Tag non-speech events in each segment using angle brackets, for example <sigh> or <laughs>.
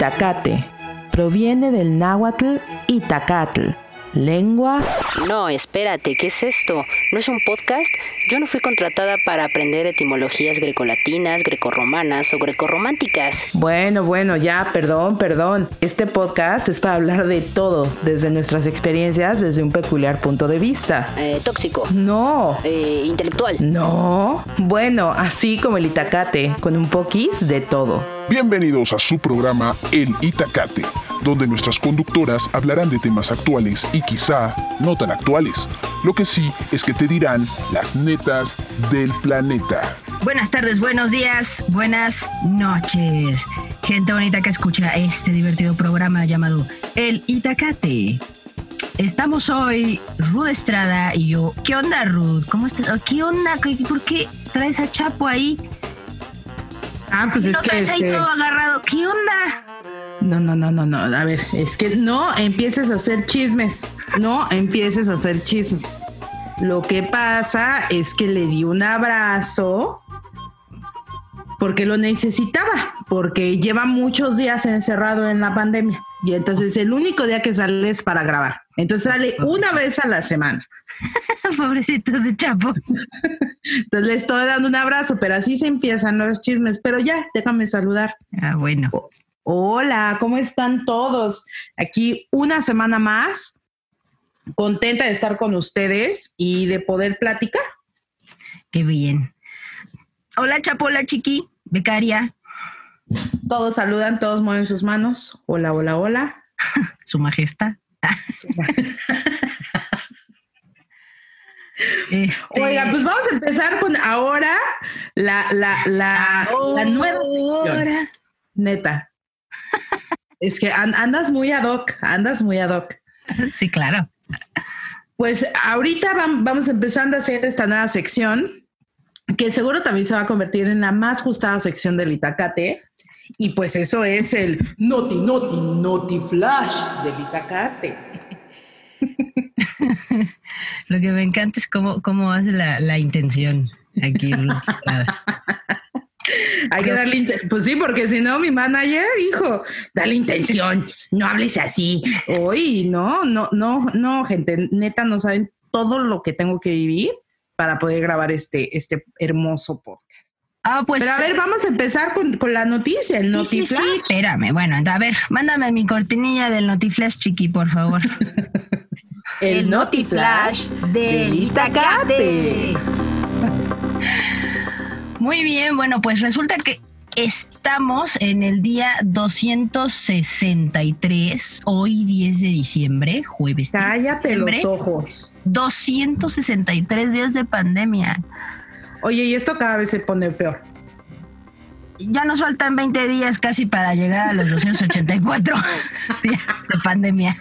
Itacate proviene del náhuatl Itacatl, lengua... No, espérate, ¿qué es esto? ¿No es un podcast? Yo no fui contratada para aprender etimologías grecolatinas, grecorromanas o grecorrománticas. Bueno, bueno, ya, perdón, perdón. Este podcast es para hablar de todo, desde nuestras experiencias, desde un peculiar punto de vista. Eh, tóxico. No. Eh, intelectual. No. Bueno, así como el Itacate, con un poquis de todo. Bienvenidos a su programa El Itacate, donde nuestras conductoras hablarán de temas actuales y quizá no tan actuales. Lo que sí es que te dirán las netas del planeta. Buenas tardes, buenos días, buenas noches. Gente bonita que escucha este divertido programa llamado El Itacate. Estamos hoy Ruth Estrada y yo. ¿Qué onda, Ruth? ¿Cómo estás? ¿Qué onda? ¿Por qué traes a Chapo ahí? Ah, pues es ¿No que... traes ahí este, todo agarrado? ¿Qué onda? No, no, no, no, no. A ver, es que no empieces a hacer chismes. No empieces a hacer chismes. Lo que pasa es que le di un abrazo porque lo necesitaba, porque lleva muchos días encerrado en la pandemia. Y entonces el único día que sale es para grabar. Entonces sale una vez a la semana. <laughs> Pobrecito de Chapo. Entonces le estoy dando un abrazo, pero así se empiezan los chismes. Pero ya, déjame saludar. Ah, bueno. Hola, ¿cómo están todos? Aquí una semana más, contenta de estar con ustedes y de poder platicar. Qué bien. Hola, Chapo, hola, Chiqui, becaria, Todos saludan, todos mueven sus manos. Hola, hola, hola. <laughs> su majestad. Este, Oiga, pues vamos a empezar con ahora la, la, la, la nueva sección. Neta. Es que an- andas muy ad hoc, andas muy ad hoc. Sí, claro. Pues ahorita vam- vamos empezando a hacer esta nueva sección, que seguro también se va a convertir en la más gustada sección del Itacate. Y pues eso es el Noti, Noti, Noti Flash del Itacate. <laughs> Lo que me encanta es cómo, cómo hace la, la intención aquí. <laughs> Estrada. Hay que darle, pues sí, porque si no, mi manager, hijo, dale intención, no hables así. Hoy, no, no, no, no, gente, neta, no saben todo lo que tengo que vivir para poder grabar este, este hermoso podcast. Ah, pues. Pero a ver, vamos a empezar con, con la noticia, el sí, sí, Notiflash. sí, espérame. Bueno, a ver, mándame mi cortinilla del Notiflash, Chiqui, por favor. <laughs> El Notiflash del Itacate. <laughs> Muy bien, bueno, pues resulta que estamos en el día 263, hoy 10 de diciembre, jueves. 10 de Cállate los diciembre, ojos. 263 días de pandemia. Oye, y esto cada vez se pone peor. Ya nos faltan 20 días casi para llegar a los 284 <laughs> días de pandemia.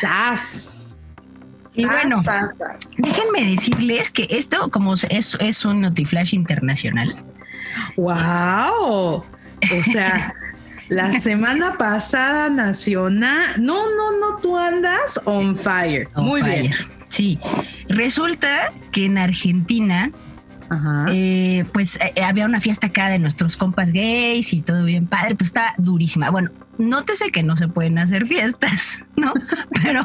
¡Sas! Y bueno, déjenme decirles que esto, como es, es un Notiflash internacional, ¡Wow! O sea, <laughs> la semana pasada nacional. No, no, no, tú andas on fire. on Muy fire. bien. Sí, resulta que en Argentina Ajá. eh, pues eh, había una fiesta acá de nuestros compas gays y todo bien padre, pues está durísima. Bueno, nótese que no se pueden hacer fiestas, <laughs> ¿no? Pero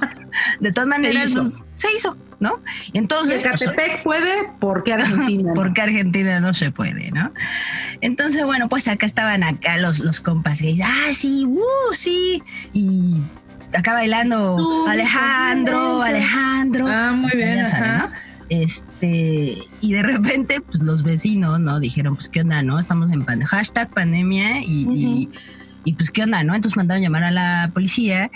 de todas maneras hizo. se hizo, ¿no? Entonces, Ecatepec puede, ¿por qué Argentina? <laughs> no? porque Argentina no se puede, ¿no? Entonces, bueno, pues acá estaban acá los, los compas gays, ah, sí, uh, sí, y acá bailando Alejandro. Alejandro. Ah, muy bien. ya saben, ajá. ¿no? Este, y de repente, pues los vecinos, ¿no? Dijeron, pues, ¿qué onda, no? Estamos en pandemia, hashtag pandemia y, y, y, pues, ¿qué onda, no? Entonces mandaron llamar a la policía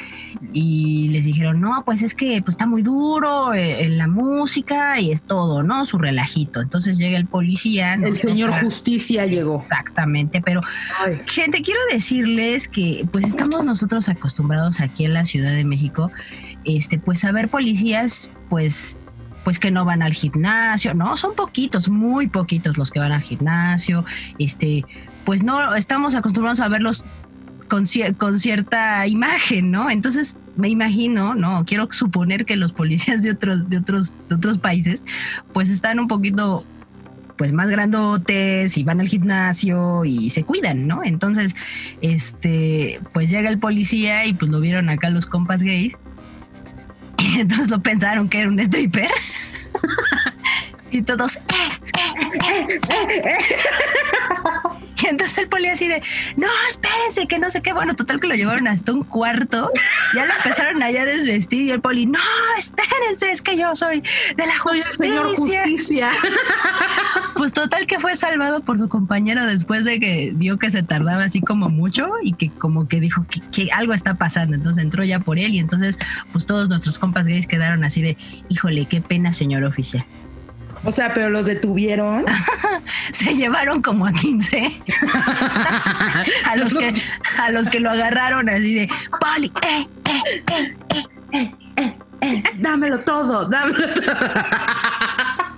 y les dijeron, no, pues es que pues está muy duro eh, en la música y es todo, ¿no? Su relajito. Entonces llega el policía. El señor toca- Justicia llegó. Exactamente, pero Ay, Gente, quiero decirles que pues estamos nosotros acostumbrados aquí en la Ciudad de México, este, pues a ver policías, pues, pues que no van al gimnasio, no, son poquitos, muy poquitos los que van al gimnasio, este, pues no, estamos acostumbrados a verlos con, con cierta imagen, ¿no? Entonces me imagino, no, quiero suponer que los policías de otros, de otros, de otros países, pues están un poquito pues más grandotes y van al gimnasio y se cuidan, ¿no? Entonces, este, pues llega el policía y pues lo vieron acá los compas gays. Y <laughs> entonces lo pensaron que era un stripper. <laughs> y todos, y <laughs> entonces el poli así de, no, espérense, que no sé qué. Bueno, total que lo llevaron hasta un cuarto. Ya lo empezaron allá a desvestir y el poli, no, espérense, es que yo soy de la justicia. <laughs> Pues total que fue salvado por su compañero después de que vio que se tardaba así como mucho y que como que dijo que, que algo está pasando. Entonces entró ya por él y entonces pues todos nuestros compas gays quedaron así de, híjole, qué pena, señor oficial. O sea, pero los detuvieron. <laughs> Se llevaron como a 15 <laughs> a los que a los que lo agarraron así de poli, eh, eh, eh, eh, eh, eh, eh". dámelo todo, dámelo todo. <laughs>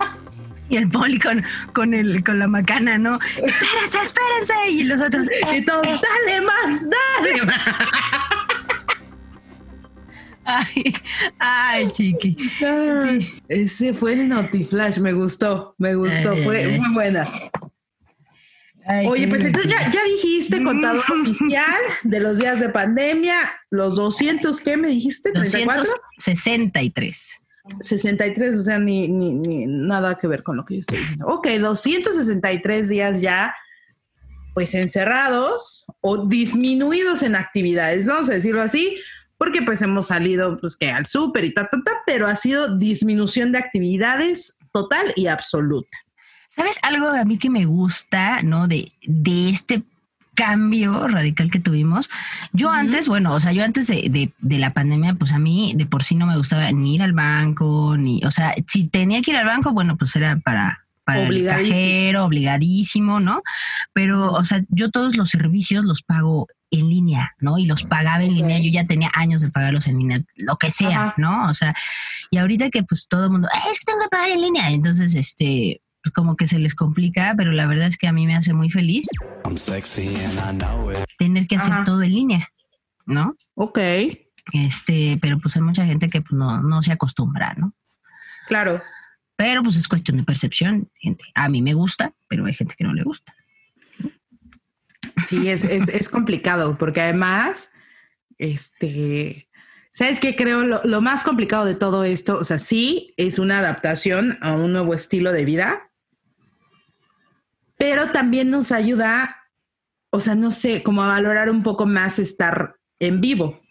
Y el poli con, con el con la macana, ¿no? Espérense, espérense. Y los otros, eh, Y todos, eh. dale más, dale más. Ay, ay, chiqui. Ay, Ese fue el Notiflash, me gustó, me gustó, Ay, fue ay, muy buena. Ay, Oye, pues entonces ya, dijiste contador oficial de los días de pandemia, los 200, ¿qué me dijiste? ¿34? 263. 63, o sea, ni, ni, ni nada que ver con lo que yo estoy diciendo. Ok, 263 días ya, pues encerrados o disminuidos en actividades, vamos a decirlo así, porque pues hemos salido pues que al súper y ta, ta, ta, pero ha sido disminución de actividades total y absoluta. ¿Sabes algo a mí que me gusta, no? De, de este cambio radical que tuvimos. Yo antes, bueno, o sea, yo antes de, de- de la pandemia, pues a mí de por sí no me gustaba ni ir al banco, ni, o sea, si tenía que ir al banco, bueno, pues era para, para el cajero, obligadísimo, ¿no? Pero, o sea, yo todos los servicios los pago en línea, ¿no? Y los pagaba en línea, yo ya tenía años de pagarlos en línea, lo que sea, Ajá. ¿no? O sea, y ahorita que pues todo el mundo, "Ay, es que tengo que pagar en línea, entonces, este, pues como que se les complica, pero la verdad es que a mí me hace muy feliz I'm sexy and I know it. tener que hacer Ajá. todo en línea, ¿no? Ok, Este, pero pues hay mucha gente que pues, no, no se acostumbra, ¿no? claro. Pero pues es cuestión de percepción, gente. A mí me gusta, pero hay gente que no le gusta. Sí, es, es, es complicado porque además, este, ¿sabes qué? Creo lo, lo más complicado de todo esto, o sea, sí es una adaptación a un nuevo estilo de vida, pero también nos ayuda, o sea, no sé, como a valorar un poco más estar en vivo.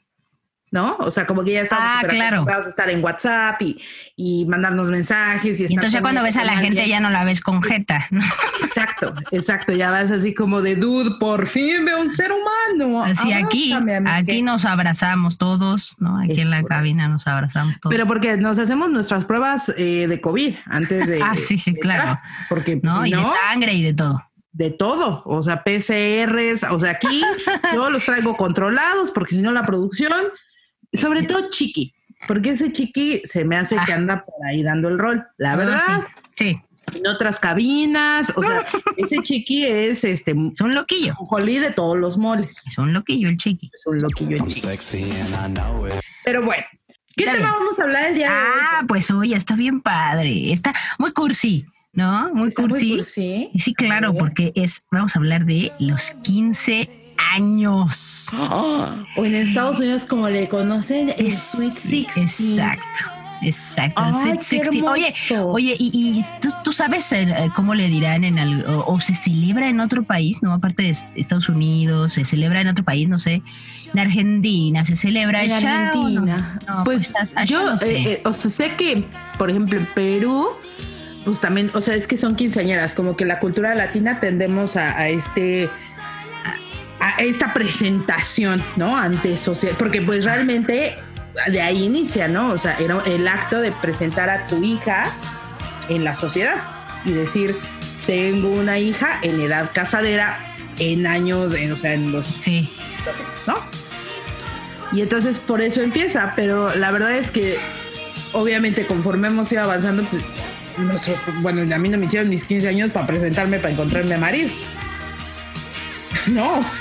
¿No? O sea, como que ya estamos Ah, claro. a estar en WhatsApp y, y mandarnos mensajes. Y, Y entonces ya cuando ves a la gente alguien. ya no la ves con jeta, ¿no? Exacto, exacto. Ya vas así como de dude, por fin veo un ser humano. Así aquí, Abrázame, amigue". aquí nos abrazamos todos, ¿no? Aquí Es en la correcto. cabina nos abrazamos todos. Pero porque nos hacemos nuestras pruebas eh, de COVID antes de. Ah, sí, sí, de claro. entrar, Porque ¿no? si y de no, sangre y de todo. de todo. O sea, PCRs. O sea, aquí yo los traigo controlados porque si no la producción, sobre todo Chiqui, porque ese Chiqui se me hace que Ah. anda por ahí dando el rol. La verdad, Ah, Sí, sí. en otras cabinas. O sea, <laughs> ese Chiqui es este. es un loquillo. Jolí de todos los moles. Es un loquillo el chiqui. Es un loquillo el Chiqui. Pero bueno, ¿qué Está tema bien. vamos a hablar el día de hoy? Ah, pues oye, está bien padre. Está muy cursi, ¿no? Muy Está muy cursi. cursi. Sí, claro, porque es, vamos a hablar de los 15 años. <gasps> O en Estados Unidos, como le conocen, el Es- Sweet 16. Exacto, exacto. el Ay, Sweet qué 16. Oye, oye, y, y tú, tú sabes eh, cómo le dirán en al- o, o se celebra en otro país, ¿no? Aparte de est- Estados Unidos, se celebra en otro país, no sé. En Argentina se celebra En allá. Argentina. No, pues allá yo, no sé. eh, eh, o sea, sé que, por ejemplo, en Perú, pues también, o sea, es que son quinceañeras, como que la cultura latina tendemos a, a este a, esta presentación, ¿no? Ante sociedad, porque pues realmente de ahí inicia, ¿no? O sea, era el acto de presentar a tu hija en la sociedad y decir, tengo una hija en edad casadera, en años, en, o sea, en los Sí. 200, ¿no? Y entonces por eso empieza, pero la verdad es que obviamente conforme hemos ido avanzando, pues, nuestros, bueno, a mí no me hicieron mis 15 años para presentarme, para encontrarme a marido. <laughs> No. <laughs>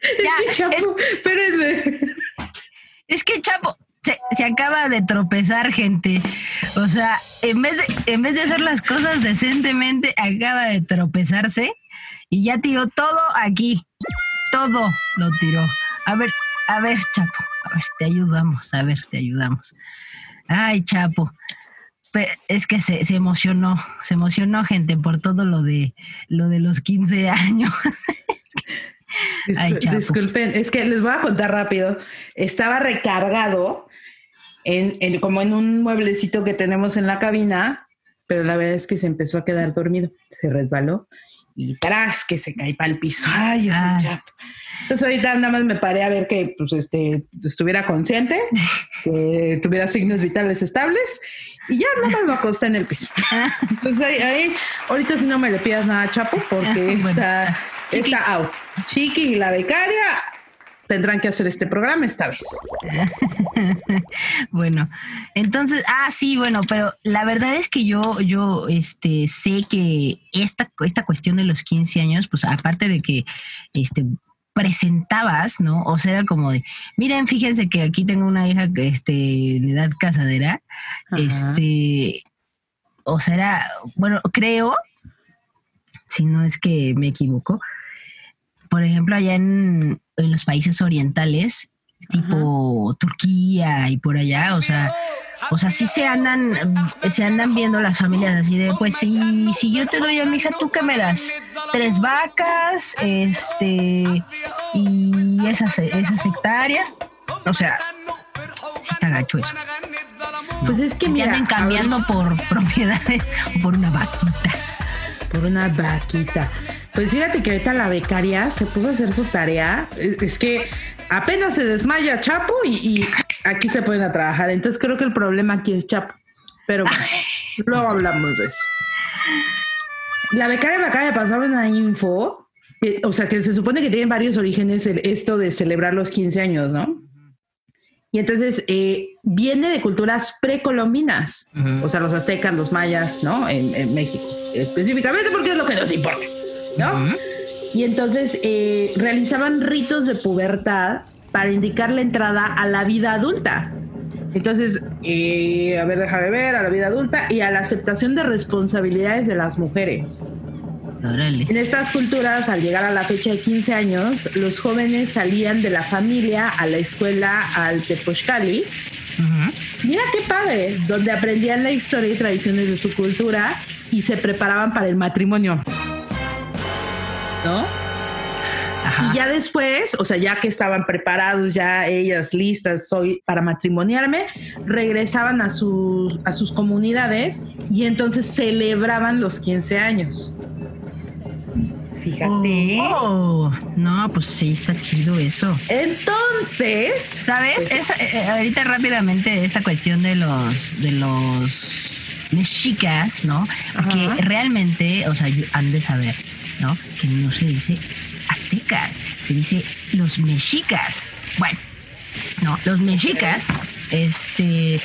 Ya, Chapo, es, espérenme. es que Chapo, se, se acaba de tropezar, gente. O sea, en vez, de, en vez de hacer las cosas decentemente, acaba de tropezarse y ya tiró todo aquí. Todo lo tiró. A ver, a ver, Chapo. A ver, te ayudamos. A ver, te ayudamos. Ay, Chapo. Es que se, se emocionó, se emocionó gente por todo lo de lo de los 15 <laughs> años. Ay, disculpen, es que les voy a contar rápido. Estaba recargado en, en- como en un mueblecito que tenemos en la cabina, pero la verdad es que se empezó a quedar dormido, se resbaló y tras que se cae para el piso. Ay, Ay. Entonces ahorita nada más me paré a ver que pues, este, estuviera consciente, <laughs> que tuviera signos vitales estables y ya nada más lo acosté en el piso. <laughs> Entonces ahí, ahí, ahorita si no me le pidas nada, Chapo, porque Bueno. está, Chiqui. está out. Chiqui y la becaria tendrán que hacer este programa esta vez. <laughs> Bueno, entonces, ah, sí, bueno, pero la verdad es que yo, yo, este, sé que esta, esta cuestión de los 15 años, pues aparte de que, este, presentabas, ¿no? O sea, era como de, miren, fíjense que aquí tengo una hija que, este, de edad casadera, Ajá. este, o sea, era, bueno, creo, si no es que me equivoco, por ejemplo, allá en, en los países orientales, tipo Turquía y por allá, o sea, o sea, sí se andan, se andan viendo las familias así de, pues si, si yo te doy a mi hija, ¿tú qué me das? Tres vacas, este, y esas, esas hectáreas. O sea, sí está gacho eso. Pues es que mira, anden cambiando por propiedades o por una vaquita. por una vaquita. Pues fíjate que ahorita la becaria se puso a hacer su tarea. Es, es que apenas se desmaya Chapo y, y aquí se pueden a trabajar. Entonces creo que el problema aquí es Chapo. Pero bueno, <laughs> luego hablamos de eso. La becaria me acaba de pasar una info. que- o sea, que se supone que tiene varios orígenes el- esto de celebrar los 15 años, ¿no? Y entonces eh, viene de culturas precolombinas, o sea, los aztecas, los mayas, ¿no? En, en México, específicamente porque es lo que nos importa, ¿no? Y entonces eh, realizaban ritos de pubertad para indicar la entrada a la vida adulta. Entonces, eh, a ver, déjame ver, a la vida adulta y a la aceptación de responsabilidades de las mujeres. Órale. En estas culturas, al llegar a la fecha de 15 años, los jóvenes salían de la familia a la escuela al Tepochcali. Ujú. Mira qué padre, donde aprendían la historia y tradiciones de su cultura y se preparaban para el matrimonio. Ajá. Y ya después, o sea, ya que estaban preparados, ya ellas listas soy para matrimoniarme, regresaban a, sus a sus comunidades y entonces celebraban los 15 años. Fíjate. Oh, no, pues sí, está chido eso. Entonces, ¿Sabes? Esa, eh, eh, ahorita rápidamente esta cuestión de los de los mexicas, ¿no? Porque realmente, o sea, han de saber, ¿no? Que no se dice aztecas, se dice los mexicas. Bueno, no, los mexicas, este,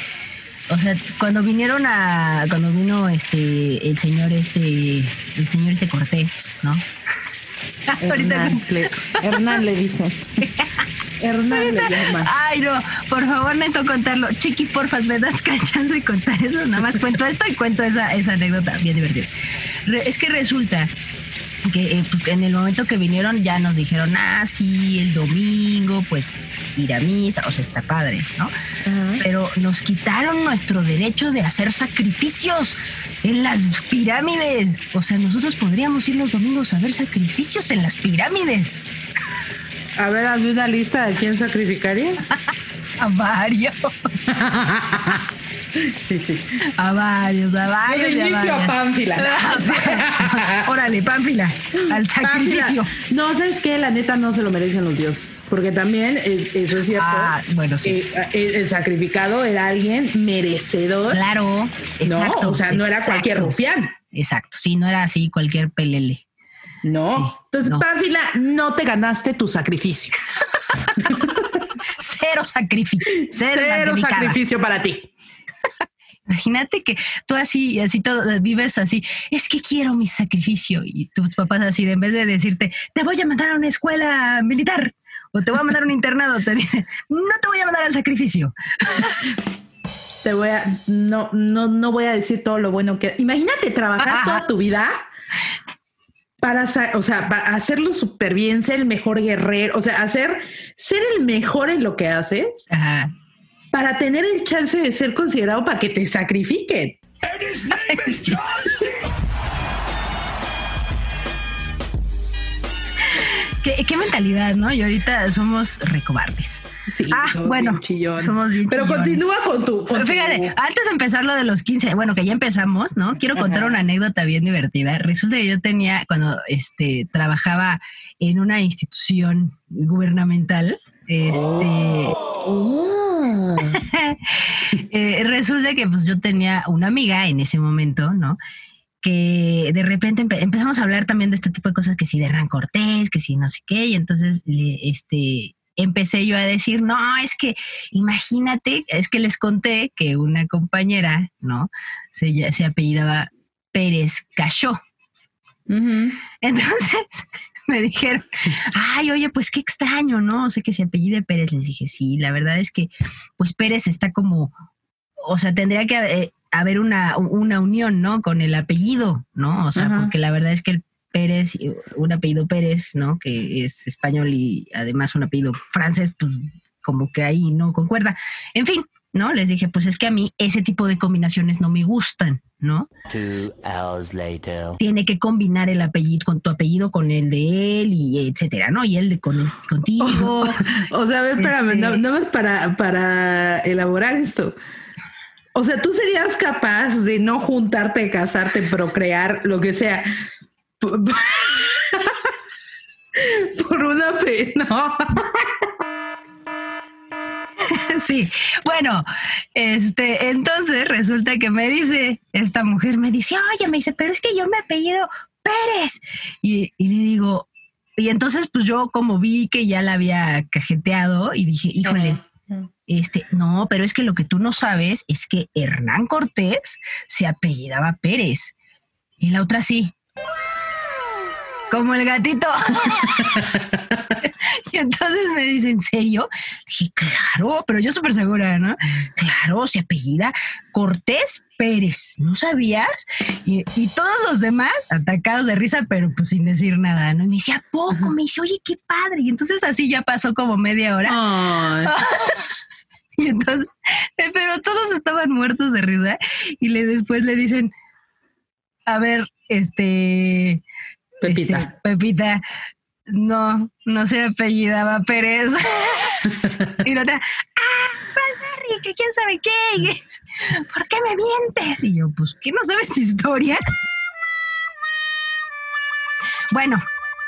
o sea, cuando vinieron a, cuando vino este, el señor este, el señor este Cortés, ¿no? <laughs> Ahorita Hernán le, Hernán le dice. Hernán le llama. Ay, no, por favor, necesito contarlo. Chiqui, porfas, ¿me das chance de contar eso? Nada más cuento esto y cuento esa, esa anécdota bien divertida. Re- es que resulta que eh, pues, en el momento que vinieron ya nos dijeron, ah, sí, el domingo, pues ir a misa, o sea, está padre, ¿no? Pero nos quitaron nuestro derecho de hacer sacrificios en las pirámides. O sea, nosotros podríamos ir los domingos a ver sacrificios en las pirámides. A ver, hazme una lista de quién sacrificarías. <laughs> A varios. <laughs> Sí, sí. A varios, a varios. De y a inicio a. Pánfila. Órale, Pánfila, al sacrificio. Pánfila. No, ¿sabes qué? La neta no se lo merecen los dioses. Porque también, es, eso es cierto. Ah, bueno, sí. eh, el, el sacrificado era alguien merecedor. Claro, no, o sea, no era cualquier rufián. Exacto, sí, no era así cualquier pelele. No. Sí, Entonces, no. Pánfila, no te ganaste tu sacrificio. <laughs> Cero sacrificio. Cero, sacrificio para ti. <laughs> Imagínate que tú así, así todo, vives así, es que quiero mi sacrificio. Y tus papás así, de en vez de decirte, te voy a mandar a una escuela militar o te voy a mandar a un internado, te dicen, no te voy a mandar al sacrificio. <laughs> Te voy a, no, no, no voy a decir todo lo bueno que. Imagínate trabajar toda tu vida para, o sea, para hacerlo súper bien, ser el mejor guerrero, o sea, hacer, ser el mejor en lo que haces Ajá. Para tener el chance de ser considerado para que te sacrifiquen. ¿Qué, qué mentalidad, ¿no? Y ahorita somos recobardes. Sí, Ah, somos bueno, bien chillones. somos bien Pero chillones. continúa con tu. con tu- fíjate, antes de empezar lo de los 15, bueno, que ya empezamos, ¿no? Quiero contar Ajá. una anécdota bien divertida. Resulta que yo tenía, cuando este, trabajaba en una institución gubernamental, este, Oh. <laughs> eh, resulta que pues yo tenía una amiga en ese momento, ¿no? Que de repente empe- empezamos a hablar también de este tipo de cosas, que si de Hernán Cortés, que si no sé qué, y entonces le- este, empecé yo a decir, no, es que imagínate, es que les conté que una compañera, ¿no? Se, se apellidaba Pérez Cayó. Ujú. <laughs> Entonces <laughs> me dijeron, ay, oye, pues qué extraño, ¿no? O sea, que se apellide Pérez. Les dije, sí, la verdad es que, pues Pérez está como, o sea, tendría que eh, haber una, una unión, ¿no? Con el apellido, ¿no? O sea, Ajá. porque la verdad es que el Pérez, un apellido Pérez, ¿no? Que es español y además un apellido francés, pues como que ahí no concuerda. En fin, ¿no? Les dije, pues es que a mí ese tipo de combinaciones no me gustan, ¿no? Two hours later. tiene que combinar el apellido con tu apellido con el de él y etcétera, ¿no? Y él de con el contigo. <laughs> O sea, a ver, espérame, Este- no- nada más para, para elaborar esto. O sea, tú serías capaz de no juntarte, casarte, procrear, lo que sea. Por, <laughs> por una pena. <laughs> No. <laughs> sí. Bueno, este, entonces resulta que me dice esta mujer, me dice, oye, me dice, pero es que yo me apellido Pérez. Y, y le digo, y entonces pues yo como vi que ya la había cajeteado y dije, híjole. Este, no, pero es que lo que tú no sabes es que Hernán Cortés se apellidaba Pérez. Y la otra sí. Como el gatito. <laughs> y entonces me dice, ¿en serio? Dije, claro, pero yo súper segura, ¿no? Claro, se apellida Cortés Pérez. ¿No sabías? Y, y todos los demás atacados de risa, pero pues sin decir nada, ¿no? Y me decía, ¿a poco? Me dice, oye, qué padre. Y entonces así ya pasó como media hora. <laughs> Y entonces, pero todos estaban muertos de risa y le después le dicen, a ver, este, Pepita. este, Pepita, no, no se apellidaba Pérez. <laughs> y la otra, ah, que quién sabe qué, ¿por qué me mientes? Y yo, pues, ¿qué no sabes historia? Bueno,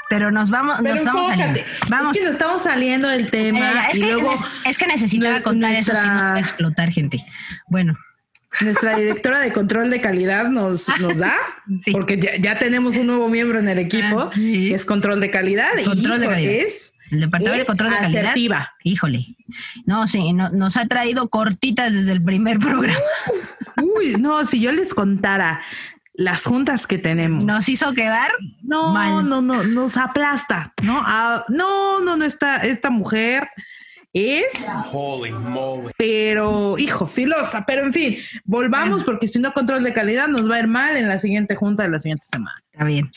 pero nos vamos, Pero nos estamos saliendo. Vamos. Es que nos estamos saliendo del tema. Ya. Es, y que, luego es, que necesitaba contar eso, si no nuestra- va a explotar gente. Bueno, nuestra directora de control de calidad nos, nos da, <laughs> Sí. porque ya, ya tenemos un nuevo miembro en el equipo, Ah, sí. que es control de calidad. y, Control de calidad. Es, el departamento de control de calidad. asertiva. Híjole. No, sí, no- nos ha traído cortitas desde el primer programa. <laughs> Uy, no, si yo les contara las juntas que tenemos. Nos hizo quedar No, Mal. no, no, nos aplasta, ¿no? Ah, no, no, no, esta, esta mujer es, pero, hijo, filosa, pero en fin, volvamos porque si no control de calidad nos va a ir mal en la siguiente junta de la siguiente semana. Está bien.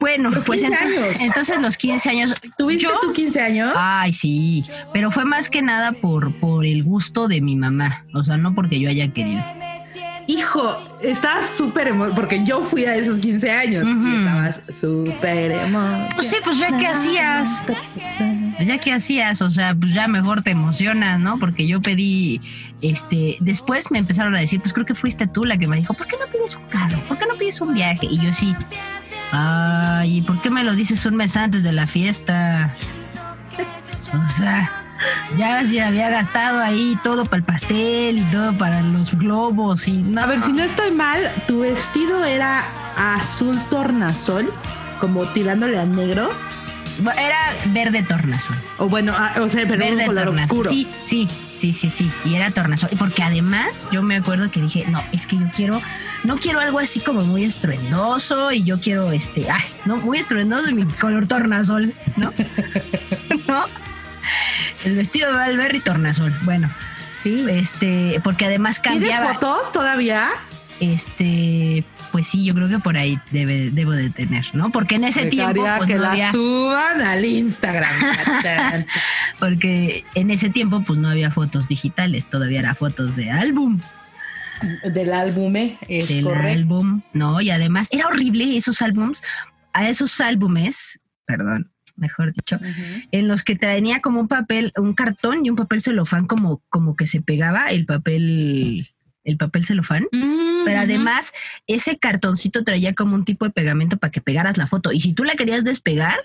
Bueno, Los pues 15 entonces, años. entonces los 15 años. ¿Tuviste yo- tu 15 años? Ay, sí, pero fue más que nada por, por el gusto de mi mamá, o sea, no porque yo haya querido. Hijo, estabas súper emocionado, porque yo fui a esos 15 años y estabas súper emocionado. Pues sí, pues ya que hacías, ya que hacías, o sea, pues ya mejor te emocionas, ¿no? Porque yo pedí, este, después me empezaron a decir, pues creo que fuiste tú la que me dijo, ¿por qué no pides un carro? ¿Por qué no pides un viaje? Y yo sí, ay, ¿y por qué me lo dices un mes antes de la fiesta? O sea, ya se había gastado ahí todo para el pastel y todo para los globos y no. A ver, si no estoy mal, tu vestido era azul tornasol, como tirándole a negro. Era verde tornasol. O bueno, ah, o sea, pero un Verde color tornasol. oscuro. Sí, sí, sí, sí, sí. Y era tornasol. Y porque además yo me acuerdo que dije, no, es que yo quiero, no quiero algo así como muy estruendoso y yo quiero este, ay, no, muy estruendoso y mi color tornasol, ¿no? <laughs> ¿No? El vestido de Valverde y tornasol. Bueno, Sí. este, porque además ¿Tienes cambiaba. fotos todavía? Este, pues sí, yo creo que por ahí debe, debo de tener, ¿no? Porque en ese tiempo, pues que no la había, suban al Instagram. <laughs> <laughs> porque en ese tiempo, pues no había fotos digitales, todavía era fotos de álbum. Del álbum, ¿eh? es del correcto. álbum, ¿no? Y además era horrible esos álbums, a esos álbumes, perdón, mejor dicho, en los que traía como un papel, un cartón y un papel celofán como, como que se pegaba el papel, el papel celofán. Mm, Pero ujú. además, ese cartoncito traía como un tipo de pegamento para que pegaras la foto. Y si tú la querías despegar,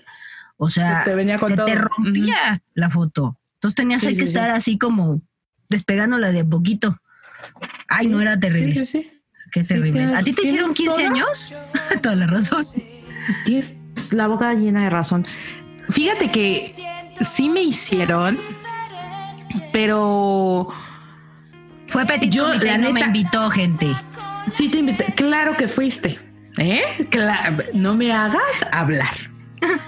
o sea, Se te venía con se te todo. rompía la foto. Entonces tenías Sí, que sí, sí. estar así como despegándola de poquito. Ay, no era terrible. Qué terrible. ¿A ti te hicieron ¿tienes 15 toda? años? <laughs> Toda la razón. Tienes la boca llena de razón. Fíjate que sí me hicieron, pero Fue Petit Yo, Comité la no me invitó, gente. sí te invité. Claro que fuiste. ¿Eh? Cla- no me hagas hablar. <laughs>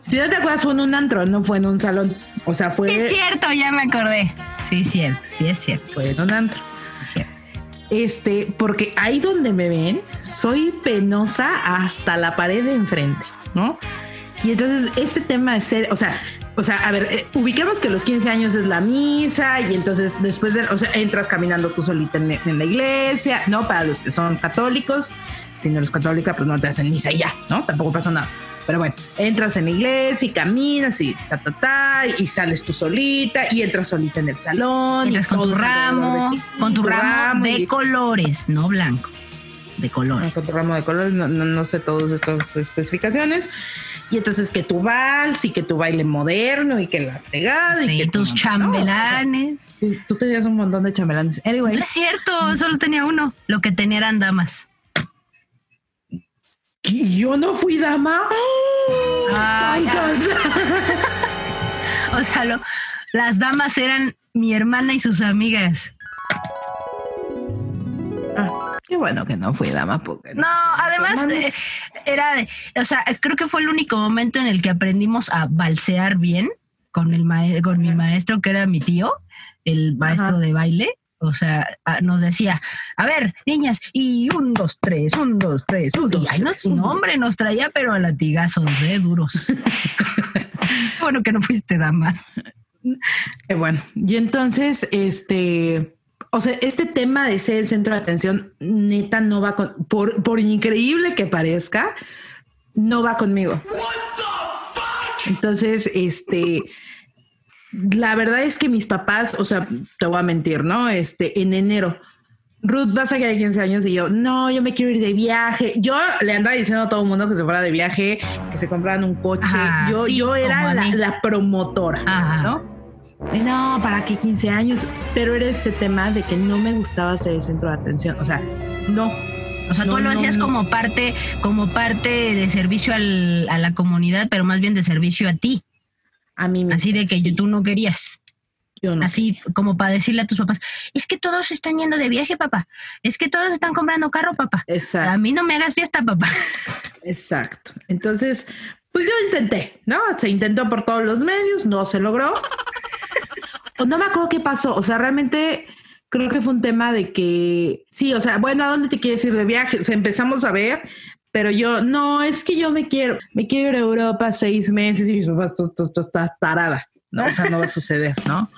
Si no te acuerdas, fue en un antro, no fue en un salón. O sea, fue, Es cierto, ya me acordé. Sí, es cierto, sí es cierto. fue en un antro. es cierto. Este, porque ahí donde me ven, soy penosa hasta la pared de enfrente, ¿no? Y entonces este tema de ser, o sea, o sea, a ver, eh, ubiquemos que los 15 años es la misa y entonces después de, o sea, entras caminando tú solita en, en la iglesia, ¿no? Para los que son católicos, si no eres católica, pues no te hacen misa y ya, ¿no? Tampoco pasa nada. Pero bueno, entras en la iglesia y caminas y ta, ta, ta, y sales tú solita y entras solita en el salón. y Entras con tu ramo, ti, con tu ramo de y- colores, no blanco, de colores. con tu ramo de colores, no, no, no sé todas estas especificaciones. Y entonces que tu vals y que tu baile moderno y que la fregada y que tu tus mamá, ¿no? O sea, chambelanes. tú tenías un montón de chambelanes. Anyway, No es cierto, solo tenía uno. Lo que tenía eran damas. ¿y yo no fui dama. Ay, <laughs> O sea, lo- las damas eran mi hermana y sus amigas. Qué bueno que no fui dama porque No, además eh, era de, o sea, creo que fue el único momento en el que aprendimos a balsear bien con el mae- con mi maestro que era mi tío, el maestro Ajá. de baile. O sea, nos decía, a ver, niñas, y un, dos, tres, un, dos, tres, un, dos, y ahí nos, no, hombre, nos traía, pero a latigazos, eh, duros. <laughs> bueno, que no fuiste dama. Qué bueno. Y entonces, este, o sea, este tema de ser el centro de atención, neta, no va con, por, por increíble que parezca, no va conmigo. Entonces, este, la verdad es que mis papás, o sea, te voy a mentir, ¿no? Este, en enero, Ruth, vas a quedar 15 años y yo, no, yo me quiero ir de viaje. Yo le andaba diciendo a todo el mundo que se fuera de viaje, que se compraran un coche. Ajá, yo, sí, yo era la, promotora, Ajá. ¿no? No, ¿para qué 15 años? Pero era este tema de que no me gustaba ser el centro de atención. O sea, no. O sea, No, tú lo no, hacías no. como parte, como parte de servicio al- a la comunidad, pero más bien de servicio a ti. A mí me Así de que sí, tú no querías. yo no. Así como para decirle a tus papás, es que todos están yendo de viaje, papá. Es que todos están comprando carro, papá. Exacto. A mí no me hagas fiesta, papá. Exacto. Entonces, pues yo intenté, ¿no? Se intentó por todos los medios, no se logró. o no me acuerdo qué pasó. O sea, realmente creo que fue un tema de que, sí, o sea, bueno, ¿a dónde te quieres ir de viaje? O sea, empezamos a ver, pero yo, no, es que yo me quiero, me quiero ir a Europa seis meses y mis papás, tú, tú- tú estás tarada. No, o sea, no va a suceder, ¿no?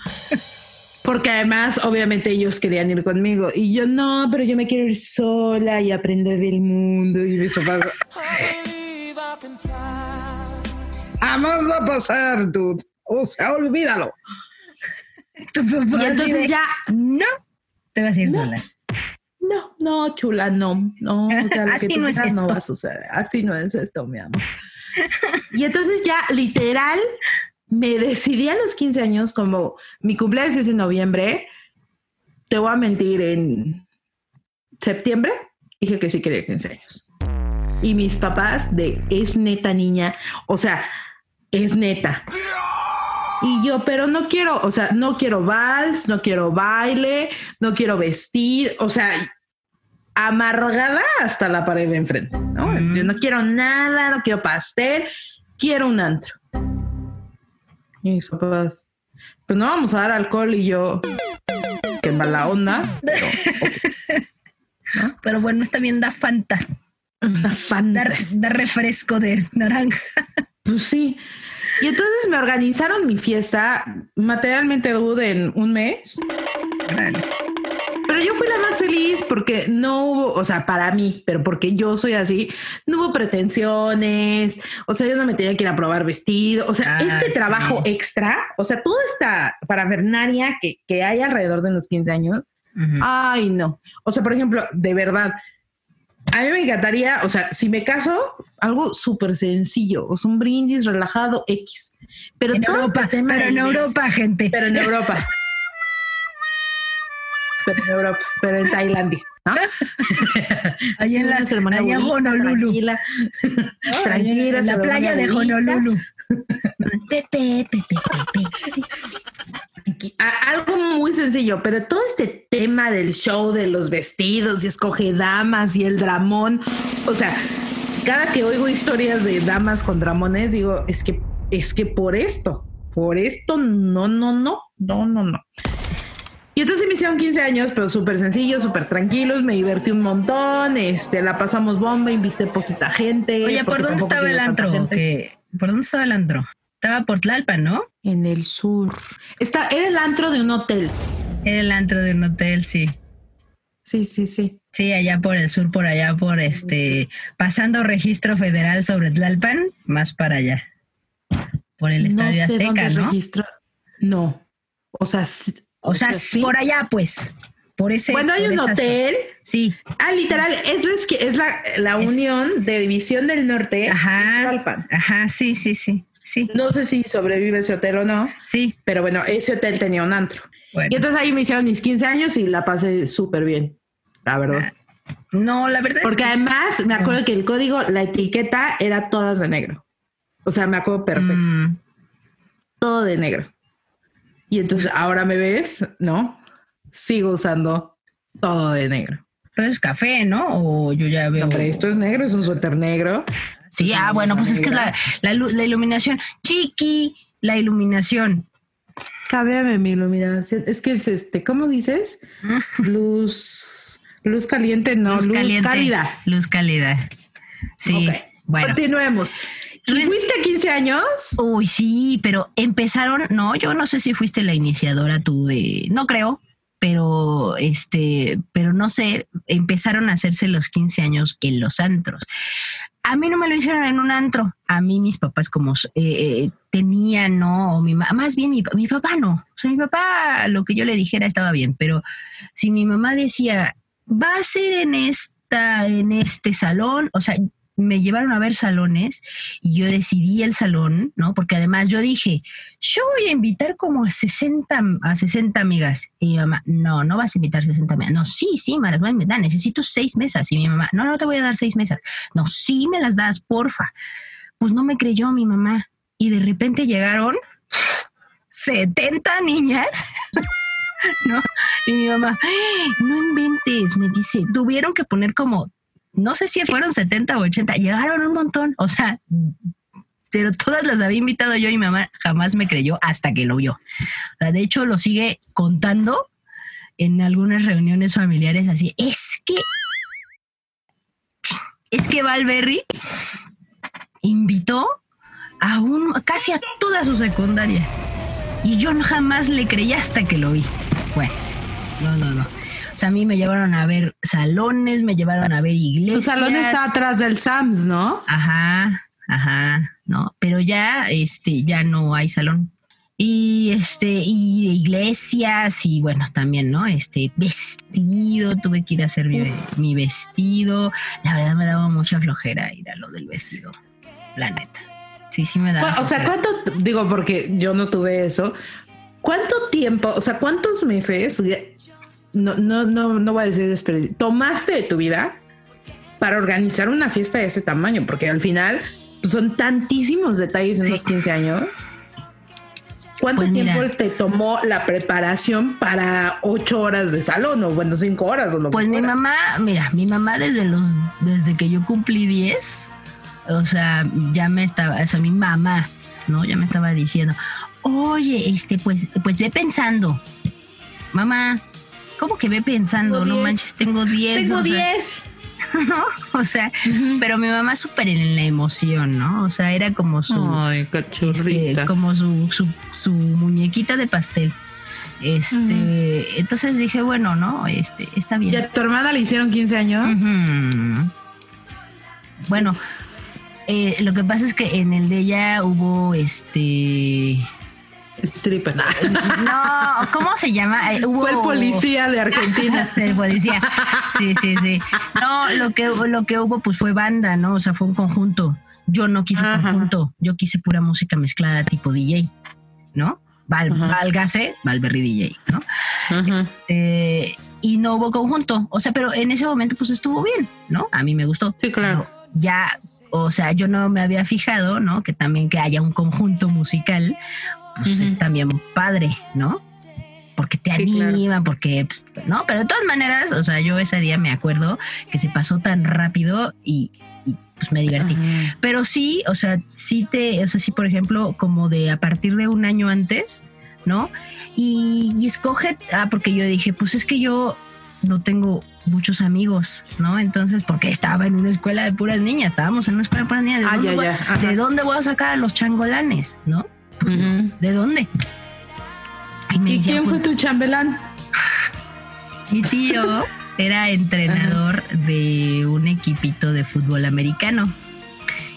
Porque además, obviamente, ellos querían ir conmigo. Y yo, no, pero yo me quiero ir sola y aprender del mundo. Y mis papás, Jamás va a pasar, dude. O sea, olvídalo. Tu papá Y entonces ya, no, te vas a ir No. sola. no, no, chula, no, no. O sea, lo <laughs> Así que tú no es no va a suceder. Así no es esto, mi amor. Y entonces ya, literal, me decidí a los 15 años, como mi cumpleaños es en noviembre, te voy a mentir, en septiembre, dije que sí quería 15 años. Y mis papás de, es neta niña, o sea, es neta. Y yo, pero no quiero, o sea, no quiero vals, no quiero baile, no quiero vestir, o sea, amargada hasta la pared de enfrente, ¿no? Mm. Yo no quiero nada, no quiero pastel, quiero un antro. Y mis papás, pues no vamos a dar alcohol y yo, qué mala onda. Pero <laughs> bueno, está bien, da Fanta. Da Fanta. Da, da refresco de naranja. Pues sí. Y entonces me organizaron mi fiesta materialmente dude en un mes. Pero yo fui la más feliz porque no hubo, o sea, para mí, pero porque yo soy así, no hubo pretensiones, o sea, yo no me tenía que ir a probar vestido, o sea, Ah, este sí. trabajo extra, o sea, toda esta parafernaria que, que hay alrededor de los 15 años, Ujú. ay, no. O sea, por ejemplo, de verdad, a mí me encantaría, o sea, si me caso, algo súper sencillo, o sea, un brindis relajado X. Pero En Europa, este tema pero en Europa, gente. pero en Europa. pero en Europa, pero en Tailandia, ¿no? <laughs> Allá <laughs> en la, ceremonia en Honolulu. Tranquila, en la playa de. Honolulu. Pepe, pepe, pepe. Aquí- a- algo muy sencillo, pero todo este tema del show de los vestidos y escoge damas y el dramón, o sea, cada que oigo historias de damas con dramones, digo, es que, es que por esto, por esto, no, no, no, no, no, no. Y entonces me hicieron 15 años, pero súper sencillos, súper tranquilos, me divertí un montón, este, la pasamos bomba, invité poquita gente. Oye, ¿por dónde estaba el antro? gente. ¿Por dónde estaba el antro? Estaba por Tlalpan, ¿no? En el sur. Está, era el antro de un hotel. Era el antro de un hotel, sí. Sí, sí, sí. Sí, allá por el sur, por allá, por este, pasando registro federal sobre Tlalpan, más para allá. Por el Estadio sé dónde Azteca, ¿no? registro- No. O sea, sí- O sea, sí. por allá, pues. Por ese. Cuando hay un hotel, zona. Sí. ah, literal, es, la es la, la Es- unión de División del Norte Ajá. y Tlalpan. Ajá, sí, sí, sí. Sí, No sé si sobrevive ese hotel o no, sí. pero bueno, ese hotel tenía un antro. Bueno. Y entonces ahí me hicieron mis 15 años y la pasé súper bien, la verdad. No, la verdad Porque es que. además me acuerdo que el código, la etiqueta era todas de negro. O sea, me acuerdo perfecto. Mm, todo de negro. Y entonces ahora me ves, ¿no? Sigo usando todo de negro. Pero es café, ¿no? O yo ya veo. Hombre, esto es negro, es un suéter negro. Sí, ah, bueno, pues es que es la, la, la iluminación. Chiqui, la iluminación. Cámbiame mi iluminación. Es que es este, ¿cómo dices? <laughs> Luz, luz caliente, no, luz, caliente. cálida. Luz cálida. Sí, bueno. Continuemos. ¿Y fuiste a 15 años? Uy, sí, pero empezaron, no, yo no sé si fuiste la iniciadora tú de, no creo, pero este, pero no sé, empezaron a hacerse los 15 años en los antros. A mí no me lo hicieron en un antro. A mí mis papás como eh, eh, tenían, ¿no? O mi más bien mi, mi papá no. O sea, mi papá lo que yo le dijera estaba bien, pero si mi mamá decía, va a ser en esta, en este salón, o sea, me llevaron a ver salones y yo decidí el salón, ¿no? Porque además yo dije, yo voy a invitar como a 60, a 60 amigas. Y mi mamá, no, no vas a invitar 60 amigas. No, sí, sí, me las voy a invitar, necesito seis mesas. Y mi mamá, no, no te voy a dar seis mesas. No, sí me las das, porfa. Pues no me creyó mi mamá. Y de repente llegaron 70 niñas. <laughs> ¿No? Y mi mamá, "Ay, no inventes, me dice, tuvieron que poner como no sé si fueron 70 o 80, llegaron un montón, o sea, pero todas las había invitado yo y mi mamá jamás me creyó hasta que lo vio. De hecho, lo sigue contando en algunas reuniones familiares así. Es que, es que Valberry invitó a un, casi a toda su secundaria. Y yo jamás le creí hasta que lo vi. Bueno, no, no, no. O sea, a mí me llevaron a ver salones, me llevaron a ver iglesias. Tu salón está atrás del Sams, ¿no? Ajá, ajá, no, pero ya, este, ya no hay salón. Y este, y iglesias, y bueno, también, ¿no? Este, vestido, tuve que ir a hacer mi, mi vestido. La verdad me daba mucha flojera ir a lo del vestido, la neta. Sí, sí me daba. O sea, flojera. ¿cuánto? Digo, porque yo no tuve eso. ¿Cuánto tiempo, o sea, cuántos meses, no, no, no, no voy a decir desperdicio, tomaste de tu vida para organizar una fiesta de ese tamaño? Porque al final pues, son tantísimos detalles en Sí. los 15 años. ¿Cuánto Pues mira. tiempo te tomó la preparación para ocho horas de salón o bueno, cinco horas o lo Pues que mi fuera? mamá, mira, mi mamá desde los, desde que yo cumplí 10, o sea, ya me estaba, o sea, mi mamá, ¿no? Ya me estaba diciendo, oye, este, pues, pues ve pensando. Mamá, ¿cómo que ve pensando? Tengo no diez. manches, tengo 10. Tengo o sea, 10. <laughs> ¿no? O sea, pero mi mamá súper en la emoción, ¿no? O sea, era como su, Ay, este, como su, su, su muñequita de pastel. Este, entonces dije, bueno, no, este, está bien. ¿Y a tu hermana le hicieron 15 años? Ujú. Bueno, eh, lo que pasa es que en el de ella hubo este. Stripper. <laughs> No, ¿cómo se llama? Eh, hubo- Fue el policía de Argentina. <laughs> del policía. Sí, sí, sí. No, lo que, lo que hubo pues fue banda, ¿no? O sea, fue un conjunto. Yo no quise Ajá. conjunto, yo quise pura música mezclada tipo DJ, ¿no? Val, válgase, Valberry DJ, ¿no? Eh, y no hubo conjunto. O sea, pero en ese momento pues estuvo bien, ¿no? A mí me gustó. Sí, claro. Pero ya, o sea, yo no me había fijado, ¿no? Que también que haya un conjunto musical, pues es también padre, ¿no? Porque te Sí, claro. anima, porque, pues, ¿no? Pero de todas maneras, o sea, yo ese día me acuerdo que se pasó tan rápido y, y, pues me divertí. Pero sí, o sea, sí te, o sea, sí, por ejemplo, como de a partir de un año antes, ¿no? Y, y escoge, ah, porque yo dije, pues es que yo no tengo muchos amigos, ¿no? Entonces, porque estaba en una escuela de puras niñas, estábamos en una escuela de puras niñas, ¿de, Ah, dónde, ya, voy, ya. Ajá. ¿de dónde voy a sacar a los changolanes, no? Pues. ¿De dónde? Y me ¿Y decía, quién fue tu chambelán? mi tío era entrenador de un equipito de fútbol americano.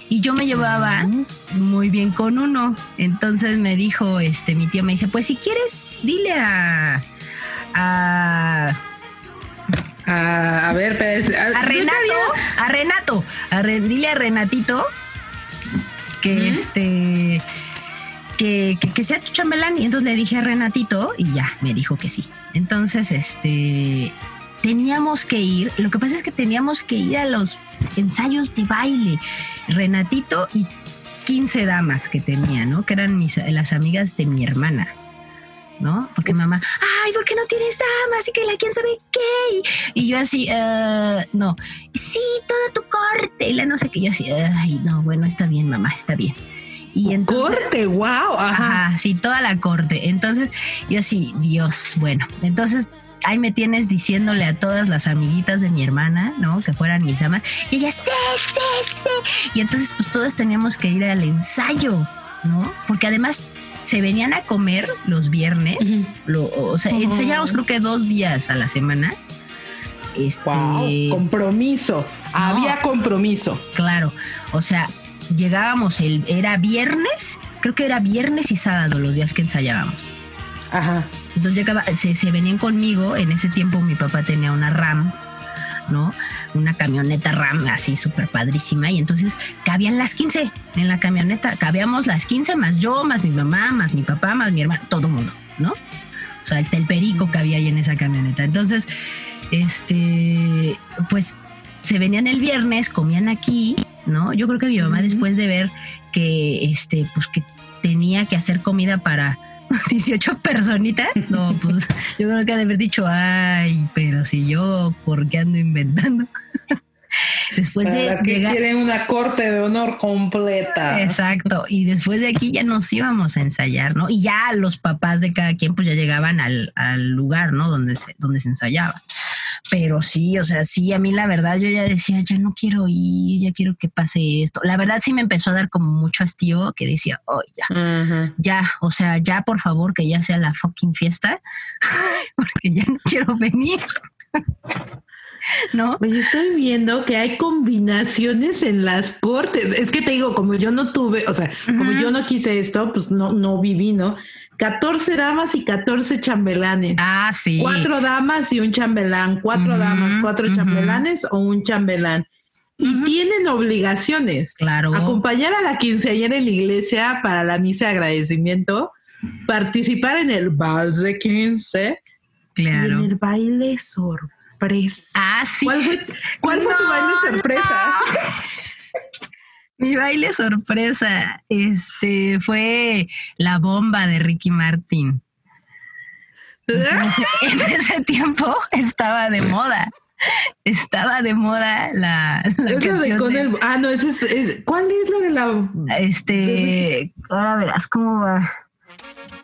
Y yo me llevaba muy bien con uno. Entonces me dijo, este, mi tío me dice, pues si quieres, dile a, a, a ver, a Renato, a Renato, a dile a Renatito que este que, que, que sea tu chambelán. Y entonces le dije a Renatito y ya, me dijo que sí. Entonces, este teníamos que ir. Lo que pasa es que teníamos que ir a los ensayos de baile. Renatito y 15 damas que tenía, ¿no? Que eran mis, las amigas de mi hermana. ¿No? Porque mamá, ay, ¿por qué no tienes damas? Y que la quién sabe qué. Y yo así, "Ah, no, sí, todo tu corte. Y la no sé qué. Yo así, ay, no, bueno, está bien, mamá, está bien. Y entonces, Corte, wow. Ajá. Ajá, sí, toda la corte. Entonces, yo así, Dios, bueno, entonces ahí me tienes diciéndole a todas las amiguitas de mi hermana, ¿no? Que fueran mis amas. Y ella, sí, sí, sí. Y entonces, pues todos teníamos que ir al ensayo, ¿no? Porque además se venían a comer los viernes. Lo- o sea, Ujú. ensayábamos creo que dos días a la semana. Este, Wow, compromiso. Había compromiso. Claro, o sea, llegábamos el era viernes, creo que era viernes y sábado los días que ensayábamos. Ajá. Entonces llegaba, se, se venían conmigo, en ese tiempo mi papá tenía una RAM, ¿no? Una camioneta RAM así súper padrísima y entonces cabían las 15 en la camioneta, cabíamos las 15 más yo, más mi mamá, más mi papá, más mi hermano, todo el mundo, ¿no? O sea, el, el perico que había ahí en esa camioneta. Entonces, este, pues se venían el viernes, comían aquí, ¿no? Yo creo que mi mamá después de ver que, este, pues que tenía que hacer comida para <laughs> 18 personitas, no, pues yo creo que ha de haber dicho, ay, pero si yo, ¿por qué ando inventando? <laughs> después de Para que llegar... quieren una corte de honor completa. Exacto, y después de aquí ya nos íbamos a ensayar, ¿no? Y ya los papás de cada quien pues ya llegaban al, al lugar, ¿no? Donde se, donde se ensayaba. Pero sí, o sea, sí, a mí la verdad yo ya decía, ya no quiero ir, ya quiero que pase esto. La verdad sí me empezó a dar como mucho hastío que decía, oh, ya, ya, o sea, ya por favor que ya sea la fucking fiesta, <laughs> porque ya no quiero venir. <laughs> ¿No? Oye, estoy viendo que hay combinaciones en las cortes. Es que te digo, como yo no tuve, o sea, como yo no quise esto, pues no, no viví, ¿no? 14 damas y 14 chambelanes. Ah, sí. Cuatro damas y un chambelán, cuatro damas, cuatro chambelanes o un chambelán. Y tienen obligaciones. Claro. Acompañar a la quinceañera en la iglesia para la misa de agradecimiento, participar en el vals de quince y en Claro. el baile sorpresa. Ah, sí. ¿Cuál fue, cuál fue tu baile sorpresa? Mi baile sorpresa, este, fue la bomba de Ricky Martin. En ese, en ese tiempo estaba de moda. Estaba de moda la, la Es la de con de- el. Ah, no, ese es, es- ¿Cuál es la de la.? Este, ahora verás cómo va.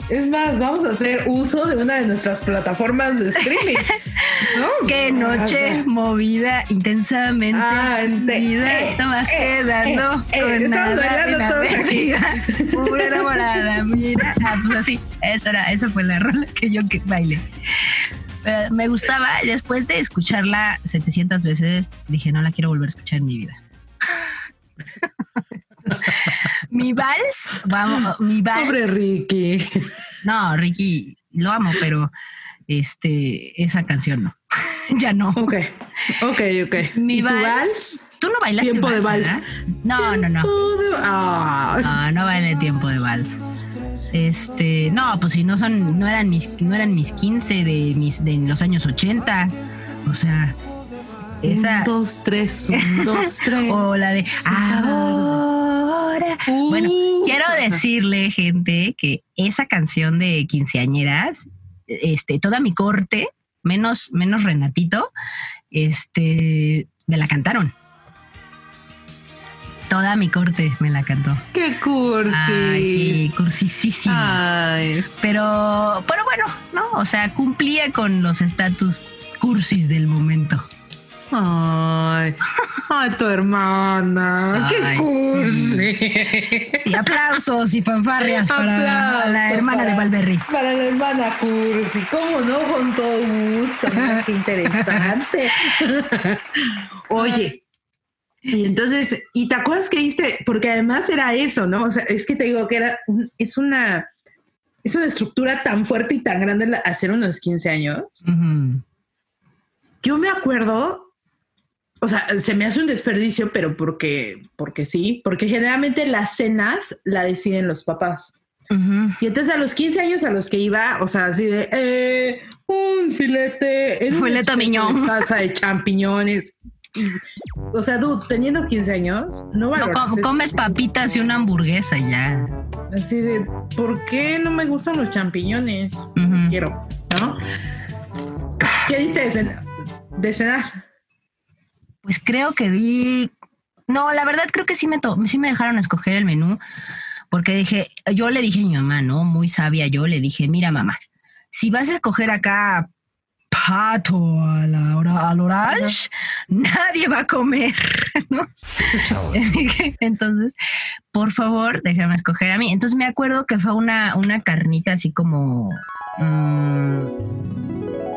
Es más, vamos a hacer uso de una de nuestras plataformas de streaming. <laughs> ¿no? Qué noche movida, intensamente Ah, movida, eh, no vas eh, quedando eh, eh, con estamos nada en la todos aquí. vejiga. <laughs> Pura enamorada, mira. Ah, pues así, esa, era, esa fue la <laughs> rola que yo que bailé. Pero me gustaba, después de escucharla 700 veces, dije, no la quiero volver a escuchar en mi vida. Mi vals, vamos, mi vals. Pobre Ricky. No, Ricky, lo amo, pero este, esa canción no. <laughs> ya no. Ok, ok, ok. Mi ¿Y tu vals? vals? Tú no bailaste Tiempo de vals. ¿verdad? No, no, no. Ah, No, no bailé tiempo de vals. Este, no, pues si no son, no eran mis, no eran mis 15 de mis, de los años 80. O sea, esa. Un, dos, tres, un, dos, <laughs> tres. O la de ahora. Bueno, Uh. quiero decirle, gente, que esa canción de quinceañeras, este, toda mi corte, menos, menos Renatito, este, me la cantaron. Toda mi corte me la cantó. Qué cursi. Ay, sí, cursisísimo. Ay, Pero, pero bueno, ¿no? O sea, cumplía con los estatus cursis del momento. Ay, ay, tu hermana. Ay, Qué cursi. Sí, aplausos y fanfarrias para Aplausos la hermana de Valverri. Para la hermana Cursi, ¿cómo no? Con todo gusto. Mira qué interesante. Oye, y entonces, ¿y te acuerdas que viste? Porque además era eso, ¿no? O sea, es que te digo que era, un- es una, es una estructura tan fuerte y tan grande hacer unos 15 años. Yo me acuerdo, o sea, se me hace un desperdicio, pero porque, porque sí, porque generalmente las cenas la deciden los papás. Y entonces a los 15 años a los que iba, o sea, así de eh, un filete, en Filete miñón. salsa de champiñones. O sea, dude, teniendo 15 años, no No, com- eso. comes papitas y una hamburguesa ya. Así de, ¿por qué no me gustan los champiñones? Quiero, ¿no? ¿Qué diste de cenar? Pues creo que vi. No, la verdad creo que sí me, to- sí me dejaron escoger el menú. Porque dije, yo le dije a mi mamá, ¿no? Muy sabia yo, le dije, mira mamá, si vas a escoger acá pato a la hora, al orange, nadie va a comer, <laughs> ¿no? <laughs> Entonces, por favor, déjame escoger a mí. Entonces me acuerdo que fue una, una carnita así como. mm,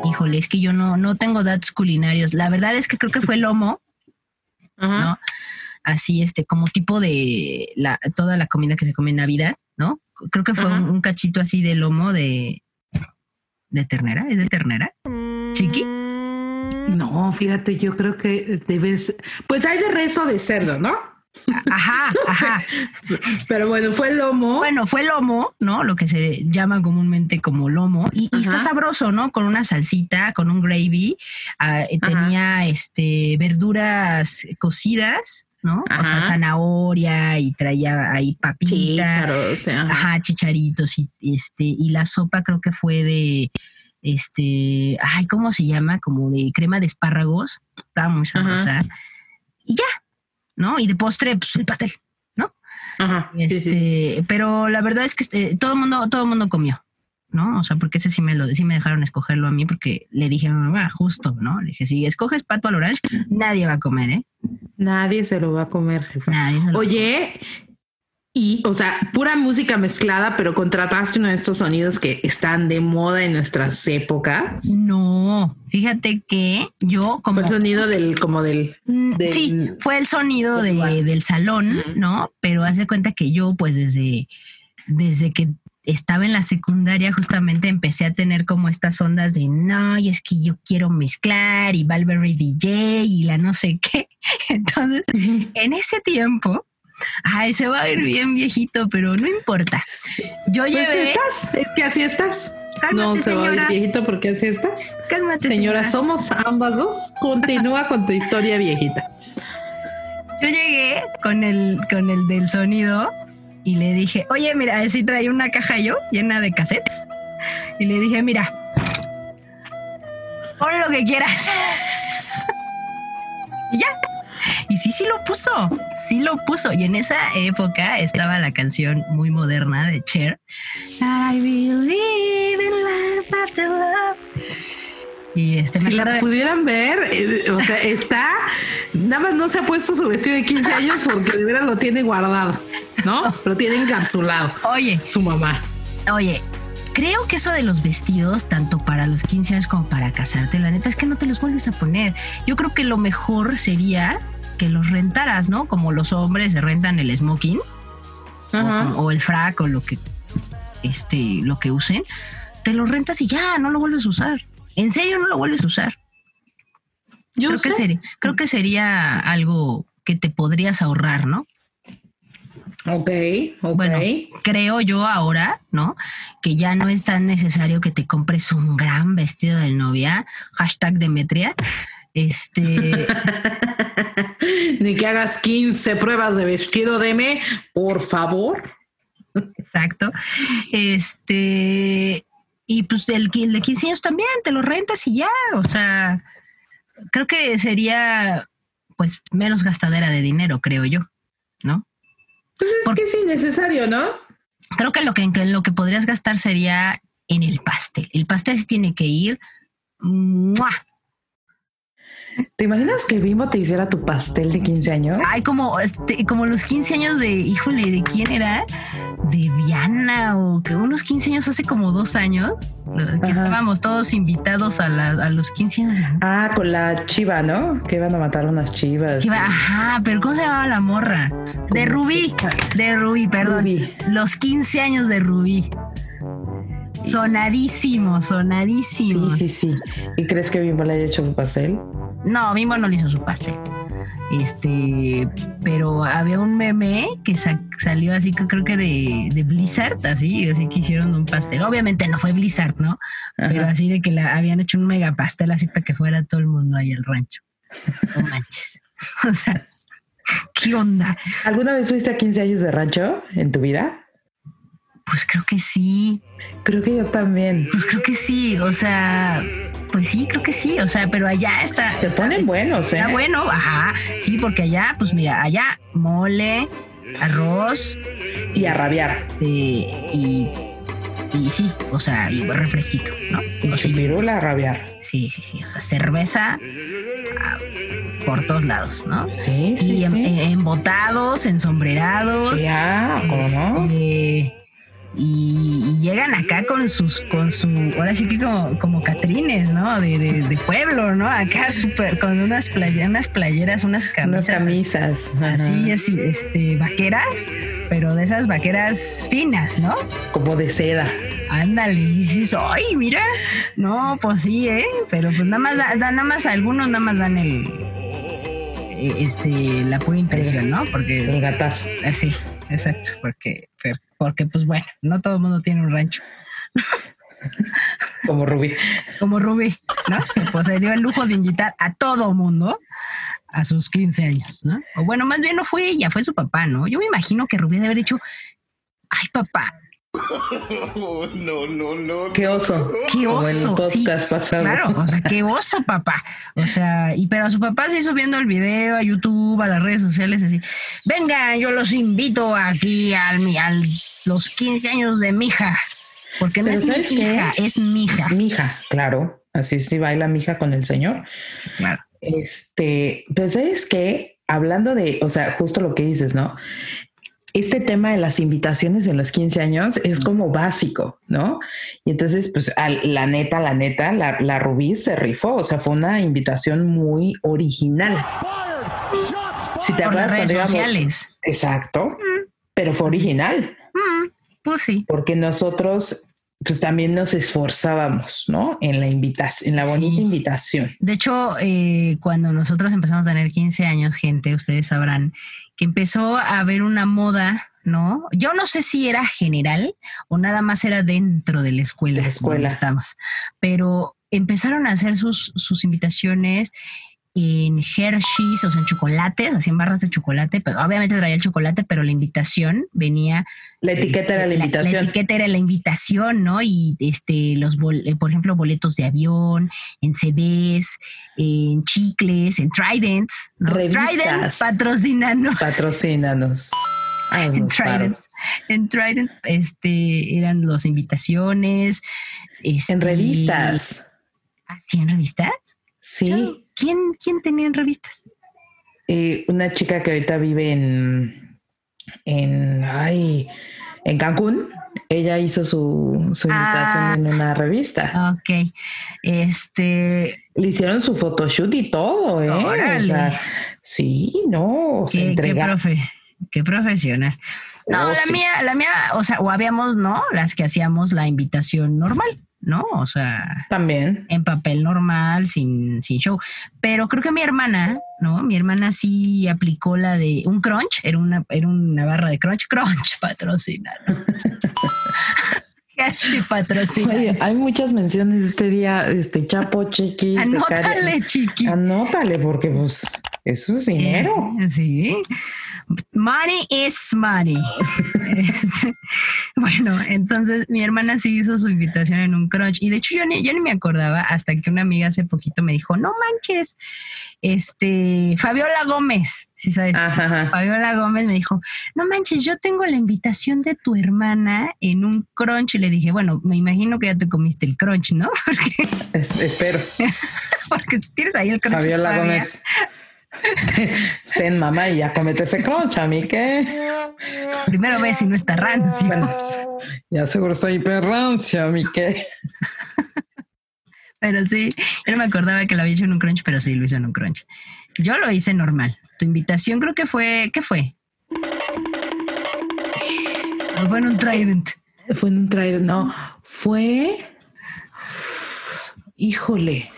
híjole, es que yo no, no tengo datos culinarios. La verdad es que creo que fue lomo, Ajá. ¿no? Así, este, como tipo de la, toda la comida que se come en Navidad, ¿no? Creo que fue un cachito así de lomo de, de ternera, ¿es de ternera? Chiqui. No, fíjate, yo creo que debes. Pues hay de rezo de cerdo, ¿no? Ajá, ajá. <laughs> Pero bueno, fue lomo. Bueno, fue lomo, ¿no? Lo que se llama comúnmente como lomo. Y, y está Ajá. sabroso, ¿no? Con una salsita, con un gravy. Ah, eh, Ajá. tenía este verduras cocidas, ¿no? O sea, Ajá. zanahoria y traía ahí papita. claro, o sea. Ajá, chicharitos y este, y la sopa creo que fue de este, ay, ¿cómo se llama? Como de crema de espárragos. Estaba muy sabrosa. Y ya, ¿no? Y de postre, pues el pastel. Ajá, sí, sí. Este, pero la verdad es que este, todo el mundo, todo el mundo comió, ¿no? O sea, porque ese sí me lo, sí me dejaron escogerlo a mí porque le dije a mi mamá, justo, ¿no? Le dije, si escoges pato al orange, nadie va a comer, ¿eh? Nadie se lo va a comer, jefa. Nadie se lo Oye, y, o sea, pura música mezclada, pero contrataste uno de estos sonidos que están de moda en nuestras épocas. No, fíjate que yo como Fue el sonido del, como del. Mm, del- sí, fue el sonido del de- del salón. ¿no? Pero haz de cuenta que yo, pues desde, desde que estaba en la secundaria, justamente empecé a tener como estas ondas de no, y es que yo quiero mezclar y Valverde DJ y la no sé qué. <laughs> Entonces, en ese tiempo, ay, se va a ir bien viejito, pero no importa. Yo Pues llevé. estás, es que así estás. Cálmate, no se va a ir viejito porque así estás. Cálmate, Señora, señora. somos ambas dos. Continúa con tu historia viejita. Yo llegué con el, con el del sonido y le dije, oye, mira, así traía una caja yo llena de cassettes. Y le dije, mira, pon lo que quieras. <laughs> y ya. Y sí, sí lo puso, sí lo puso. Y en esa época estaba la canción muy moderna de Cher. I believe in life after love. Y este Si la de- pudieran ver, eh, o sea, está, nada más no se ha puesto su vestido de 15 años porque de veras lo tiene guardado, ¿no? <laughs> Lo tiene encapsulado Oye, su mamá. Oye, creo que eso de los vestidos, tanto para los 15 años como para casarte, la neta es que no te los vuelves a poner. Yo creo que lo mejor sería que los rentaras, ¿no? Como los hombres se rentan el smoking o, o el frac o lo que este lo que usen, te lo rentas y ya, no lo vuelves a usar. En serio no lo vuelves a usar. Yo creo sé. que sería, creo que sería algo que te podrías ahorrar, ¿no? Ok, ok. Bueno, creo yo ahora, ¿no? Que ya no es tan necesario que te compres un gran vestido de novia, hashtag Demetria. Este, <laughs> Ni que hagas 15 pruebas de vestido de me, por favor. exacto. Este, y pues el, el de 15 años también, te lo rentas y ya, o sea, creo que sería pues menos gastadera de dinero, creo yo, ¿no? Pues es que es innecesario, ¿no? Creo que lo que, lo que podrías gastar sería en el pastel. El pastel tiene que ir ¡mua! ¿Te imaginas que Bimbo te hiciera tu pastel de 15 años? Ay, como, este, como los 15 años de, híjole, ¿de quién era? De Diana o que unos 15 años hace como dos años, que estábamos todos invitados a, la- a los 15 años de... Ah, con la chiva, ¿no? Que iban a matar unas chivas. iba- ajá, pero ¿cómo se llamaba la morra? De Rubí, de Rubí, perdón. Rubí. Los 15 años de Rubí. Sonadísimo, sonadísimo. Sí, sí, sí. ¿Y crees que Bimbo le haya hecho su pastel? No, Bimbo no le hizo su pastel. Este, pero había un meme que sa- salió así que creo que de, de Blizzard, así, así que hicieron un pastel. Obviamente no fue Blizzard, ¿no? Pero así de que la, habían hecho un mega pastel así para que fuera todo el mundo ahí al rancho. No manches. <laughs> O sea, ¿qué onda? ¿Alguna vez fuiste a 15 años de rancho en tu vida? Pues creo que sí. Creo que yo también. Pues creo que sí. O sea, pues sí, creo que sí. O sea, pero allá está. Se está- ponen está- buenos, ¿eh? Está bueno, ajá. Sí, porque allá, pues mira, allá mole, arroz Y a rabiar. este, y, y sí, o sea, y refresquito, ¿no? Y O sea, a rabiar. sí, sí, sí. O sea, cerveza ah, por todos lados, ¿no? Sí, sí, y em- sí. em- embotados, ensombrerados. Ya, ¿cómo no? este, y, y llegan acá con sus, con su, ahora sí que como, como catrines, ¿no? De, de, de pueblo, ¿no? Acá súper, con unas playeras, unas playeras, unas Unas camisas. camisas. ajá. Así, así, este, vaqueras, pero de esas vaqueras finas, ¿no? Como de seda. Ándale, y dices, ay, mira, no, pues sí, ¿eh? Pero pues nada más, da- da- nada más algunos nada más dan el, eh, este, la pura impresión, ¿no? Porque El gatazo. Así, exacto, porque, porque pues bueno, no todo el mundo tiene un rancho, Como Rubí. como Rubí, ¿no? Que, Pues se dio el lujo de invitar a todo mundo a sus 15 años, ¿no? O bueno, más bien no fue ella, fue su papá, ¿no? Yo me imagino que Rubí debe haber dicho, ay papá, <laughs> Qué oso. qué Como en el oso, sí, claro, o sea, qué oso papá, o sea, y pero a su papá se hizo viendo el video a YouTube, a las redes sociales, así, vengan, yo los invito aquí al, mi- al los 15 años de mi hija, porque no Pero es mi ¿sabes qué? hija, es mi hija. Mija, claro. Así sí baila mija con el señor. Sí, claro. Este, pues es que hablando de, o sea, justo lo que dices, ¿no? Este tema de las invitaciones en los 15 años es como básico, ¿no? Y entonces, pues al- la neta, la neta, la, la Rubí se rifó, o sea, fue una invitación muy original. Si te acuerdas redes cuando íbamos- sociales. Exacto, pero fue original, Mm, pues sí. porque nosotros pues también nos esforzábamos, ¿no? En la invitación, en la bonita Sí. invitación. De hecho, eh, cuando nosotros empezamos a tener 15 años, gente, ustedes sabrán que empezó a haber una moda, ¿no? Yo no sé si era general o nada más era dentro de la escuela. De la escuela. donde pero empezaron a hacer sus, sus invitaciones en Hershey's, o sea, en chocolates, así en barras de chocolate, pero obviamente traía el chocolate, pero la invitación venía. La etiqueta este, era la invitación. La, etiqueta era la invitación, ¿no? Y este, los, bol- eh, por ejemplo, boletos de avión, en CDs, en chicles, en Tridents, ¿no? Revistas. Trident patrocinanos. Patrocínanos. <laughs> En Haznos paro. Trident, en Trident, este, eran las invitaciones. este, En revistas. ¿Ah, sí, en revistas? Sí. ¿Quién, quién tenía en revistas? Eh, una chica que ahorita vive en, en, ay, en Cancún. Ella hizo su, su invitación Ah. en una revista. Ok. Este, Le hicieron su photoshoot y todo, ¿eh? Órale. O sea, sí, no, se qué, qué entrega. profe, qué profesional. No, Oh, la sí. mía, la mía, o sea, o habíamos, ¿no? Las que hacíamos la invitación normal, ¿no? O sea, También. en papel normal, sin, sin show. Pero creo que mi hermana, ¿no? Mi hermana sí aplicó la de un crunch, era una, era una barra de crunch, crunch <laughs> patrocina. Hershey <laughs> patrocina. Oye, hay muchas menciones este día, este Chapo, Chiqui. Anótale, chiqui. Anótale, porque pues eso es dinero. Eh, sí. Money is money. Bueno, entonces mi hermana sí hizo su invitación en un crunch y de hecho yo ni, yo ni me acordaba hasta que una amiga hace poquito me dijo, no manches, este, Fabiola Gómez, si sabes, Ajá, ajá. Fabiola Gómez me dijo, no manches, yo tengo la invitación de tu hermana en un crunch y le dije, bueno, me imagino que ya te comiste el crunch, ¿no? <laughs> Porque, Es- espero. <laughs> porque tienes ahí el crunch. Fabiola. Gómez. <laughs> Ten mamá y ya comete ese crunch, a mí qué. Primero ve si no está rancio. Bueno, ya seguro estoy hiperrancia, a mí qué. Pero sí, yo no me acordaba que lo había hecho en un crunch, pero sí lo hizo en un crunch. Yo lo hice normal. Tu invitación creo que fue, ¿qué fue? ¿O fue en un Trident? Fue en un trailer, no, fue. Híjole,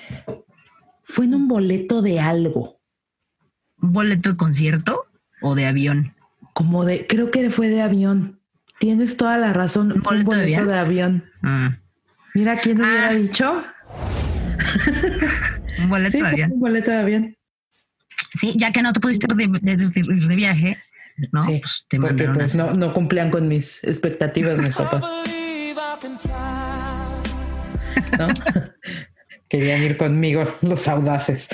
fue en un boleto de algo, ¿Un boleto de concierto o de avión? como de, creo que fue de avión. Tienes toda la razón. ¿Un boleto de avión? de avión. Ah, Mira quién hubiera Ah. dicho. <laughs> un boleto Sí, de avión. un boleto de avión. Sí, ya que no te pudiste ir de, de- de- ir de viaje, ¿no? sí, pues te porque pues, no, no cumplían con mis expectativas mis papás. ¿no? <laughs> Querían ir conmigo los audaces.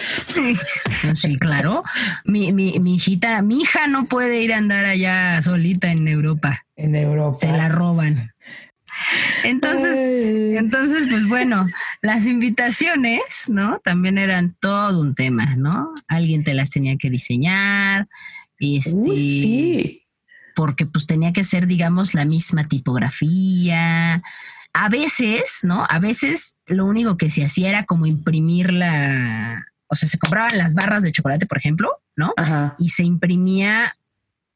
Sí, claro. Mi, mi, mi hijita, mi hija no puede ir a andar allá solita en Europa. En Europa. Se la roban. Entonces, Ay. entonces, pues bueno, las invitaciones, ¿no? También eran todo un tema, ¿no? Alguien te las tenía que diseñar, este, Uy, sí. porque pues tenía que ser, digamos, la misma tipografía. A veces, ¿no? A veces lo único que se hacía era como imprimir la, o sea, se compraban las barras de chocolate, por ejemplo, ¿no? Ajá. y se imprimía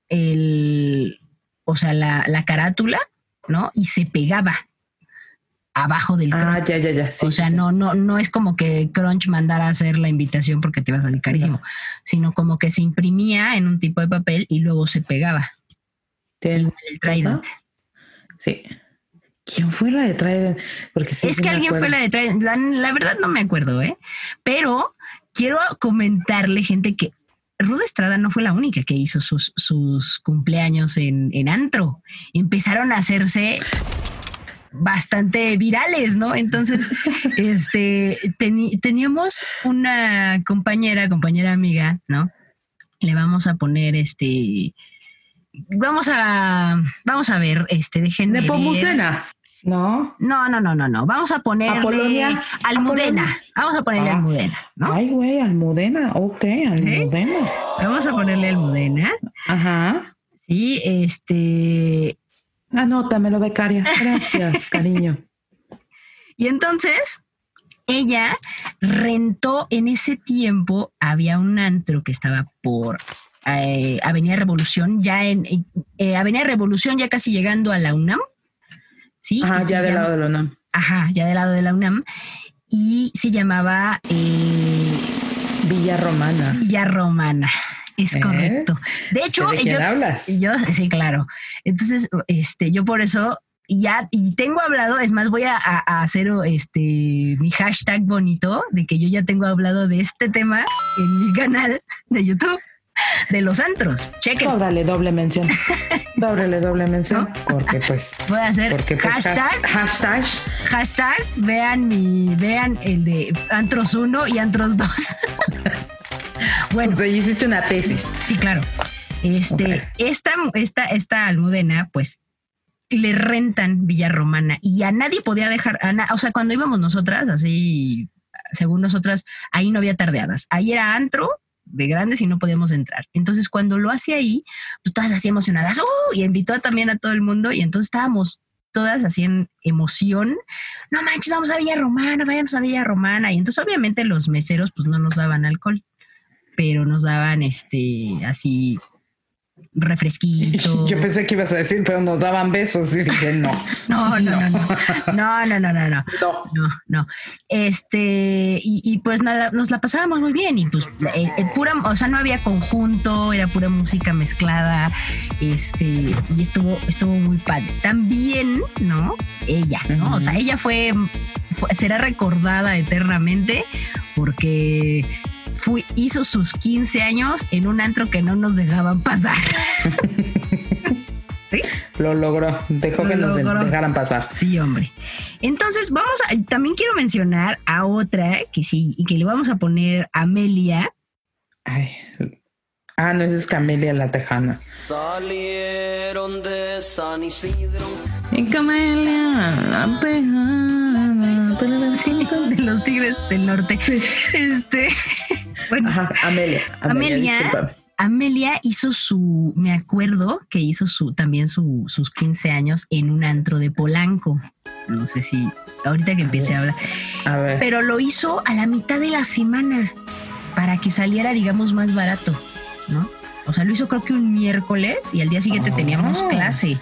el, o sea, la, la carátula, ¿no? Y se pegaba abajo del Ah, crunch. ya, ya, ya. sí, o sea, sí, no, no, no es como que Crunch mandara a hacer la invitación porque te iba a salir carísimo, sino como que se imprimía en un tipo de papel y luego se pegaba. Igual el Trident. Sí. ¿Quién fue la de Trident? Porque sí, es sí que alguien fue la de Trident. La, la verdad no me acuerdo, ¿eh? Pero quiero comentarle, gente, que Ruda Estrada no fue la única que hizo sus, sus cumpleaños en, en antro. Empezaron a hacerse bastante virales, ¿no? Entonces, <laughs> este, teníamos una compañera, compañera amiga, ¿no? Le vamos a poner este, vamos a, vamos a ver, este, déjenme ver. Nepomucena. No. No, no, no, no, no. Vamos a ponerle Apolonia. Almudena. Apolonia. Vamos a ponerle Ah. Almudena, ¿no? Ay, güey, Almudena. Ok, Almudena. Vamos a ponerle Almudena. Ajá. Sí, este. Anótamelo, becaria. <laughs> Gracias, cariño. Y entonces, ella rentó en ese tiempo, había un antro que estaba por eh, Avenida Revolución, ya en eh, Avenida Revolución, ya casi llegando a la UNAM. Sí, Ajá, ya del llama- lado de la UNAM. Ajá, ya del lado de la UNAM. Y se llamaba eh, Villa Romana. Villa Romana. Es ¿Eh? correcto. De hecho, ¿De quién yo, hablas? yo, sí, claro. Entonces, este, yo por eso ya, y tengo hablado, es más, voy a, a- a hacer este mi hashtag bonito de que yo ya tengo hablado de este tema en mi canal de YouTube de los antros. Chequen. Cóbrale doble mención. Cóbrale doble mención. <laughs> Porque pues. Voy a hacer Porque pues, hashtag, hashtag. hashtag, vean mi, vean el de Antros 1 y Antros 2. <laughs> bueno, Pues hiciste una tesis. Sí, claro. Este, Ok. esta, esta, esta almudena, pues, le rentan Villa Romana y a nadie podía dejar, a na- o sea, cuando íbamos nosotras, así, según nosotras, ahí no había tardeadas. Ahí era antro de grandes y no podíamos entrar. Entonces, cuando lo hace ahí, pues todas así emocionadas, ¡uh! y invitó también a todo el mundo y entonces estábamos todas así en emoción. No manches, vamos a Villa Romana, vayamos a Villa Romana. Y entonces, obviamente, los meseros, pues no nos daban alcohol pero nos daban este así refresquito. <laughs> Yo pensé que ibas a decir, pero nos daban besos. Y dije, no. <laughs> no, no, no, no, no, no, no, no, no, No. no, no. Este, y, y pues nada, nos la pasábamos muy bien y pues eh, eh, pura, o sea, no había conjunto, era pura música mezclada, este, y estuvo, estuvo muy padre. También, ¿no? Ella, ¿no? O sea, ella fue, fue- será recordada eternamente porque fui, hizo sus 15 años en un antro que no nos dejaban pasar. <laughs> Lo logró. Dejó Lo que nos logró. dejaran pasar. Sí, hombre. Entonces, vamos a, también quiero mencionar a otra que sí, y que le vamos a poner Amelia. Ay. Ah, no, esa es Camelia la Tejana. Salieron de San Isidro. Y Camelia la Tejana. Sí, <laughs> de los Tigres del Norte. Este, <laughs> bueno, Ajá, Amelia. Amelia. Amelia hizo su, me acuerdo que hizo su también su, sus 15 años en un antro de Polanco. No sé si ahorita que empiece a hablar. A ver. Pero lo hizo a la mitad de la semana para que saliera, digamos, más barato, ¿no? O sea, lo hizo creo que un miércoles y al día siguiente Ah. teníamos clase.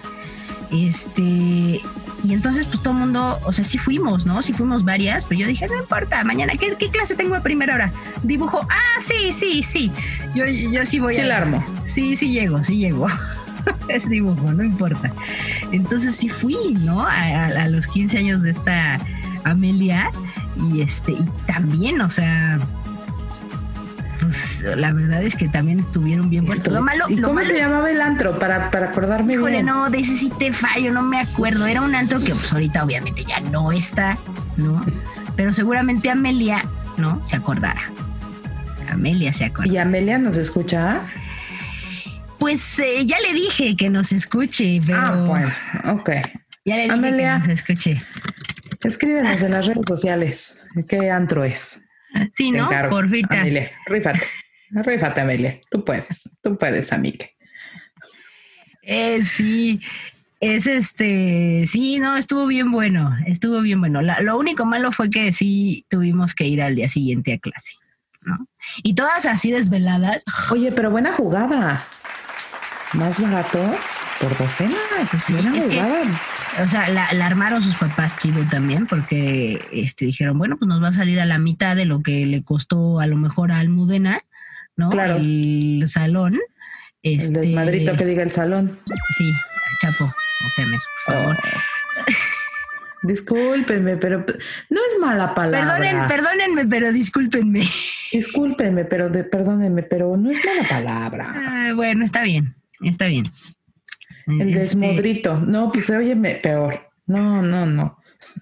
Este, y entonces, pues todo el mundo, o sea, sí fuimos, ¿no? Sí fuimos varias, pero yo dije, no importa, mañana, ¿qué, qué clase tengo a primera hora? Dibujo, ah, sí, sí, sí. Yo, yo sí voy Sí a. la armo. Sí, sí llego, sí llego. <laughs> es dibujo, no importa. Entonces sí fui, ¿no? A, a- a los 15 años de esta Amelia y este, y también, o sea, pues la verdad es que también estuvieron bien buenos. Lo malo, ¿Y lo cómo malo se es- llamaba el antro? Para, para acordarme Híjole, bien. no, de ese sí te fallo, no me acuerdo. Era un antro que pues ahorita obviamente ya no está, ¿no? Pero seguramente Amelia, ¿no? Se acordará. Amelia se acuerda. ¿Y Amelia nos escucha? Pues eh, ya le dije que nos escuche, pero Ah, bueno, ok. ya le dije Amelia. que nos escuche. Escríbenos en las redes sociales qué antro es. Sí, Te ¿no? encargo. Porfita. Amelia, rífate. Rífate, Amelia. Tú puedes. Tú puedes, amiga. Eh, sí, es este, sí, no, estuvo bien bueno, estuvo bien bueno. La- lo único malo fue que sí tuvimos que ir al día siguiente a clase, ¿no? Y todas así desveladas. Oye, pero buena jugada. Más barato por docena. Pues sí, es que-. O sea, la, la armaron sus papás chido también, porque este dijeron, bueno, pues nos va a salir a la mitad de lo que le costó a lo mejor a Almudena, ¿no? Claro. El salón. El Este, desmadrito que diga el salón. Sí, Chapo, no temes, por favor. Oh. Discúlpenme, pero no es mala palabra. Perdonen, perdónenme, pero discúlpenme. Discúlpenme, pero de, perdónenme, pero no es mala palabra. Ah, bueno, está bien, está bien. El Este, desmodrito. No, pues oye peor. No, no, no.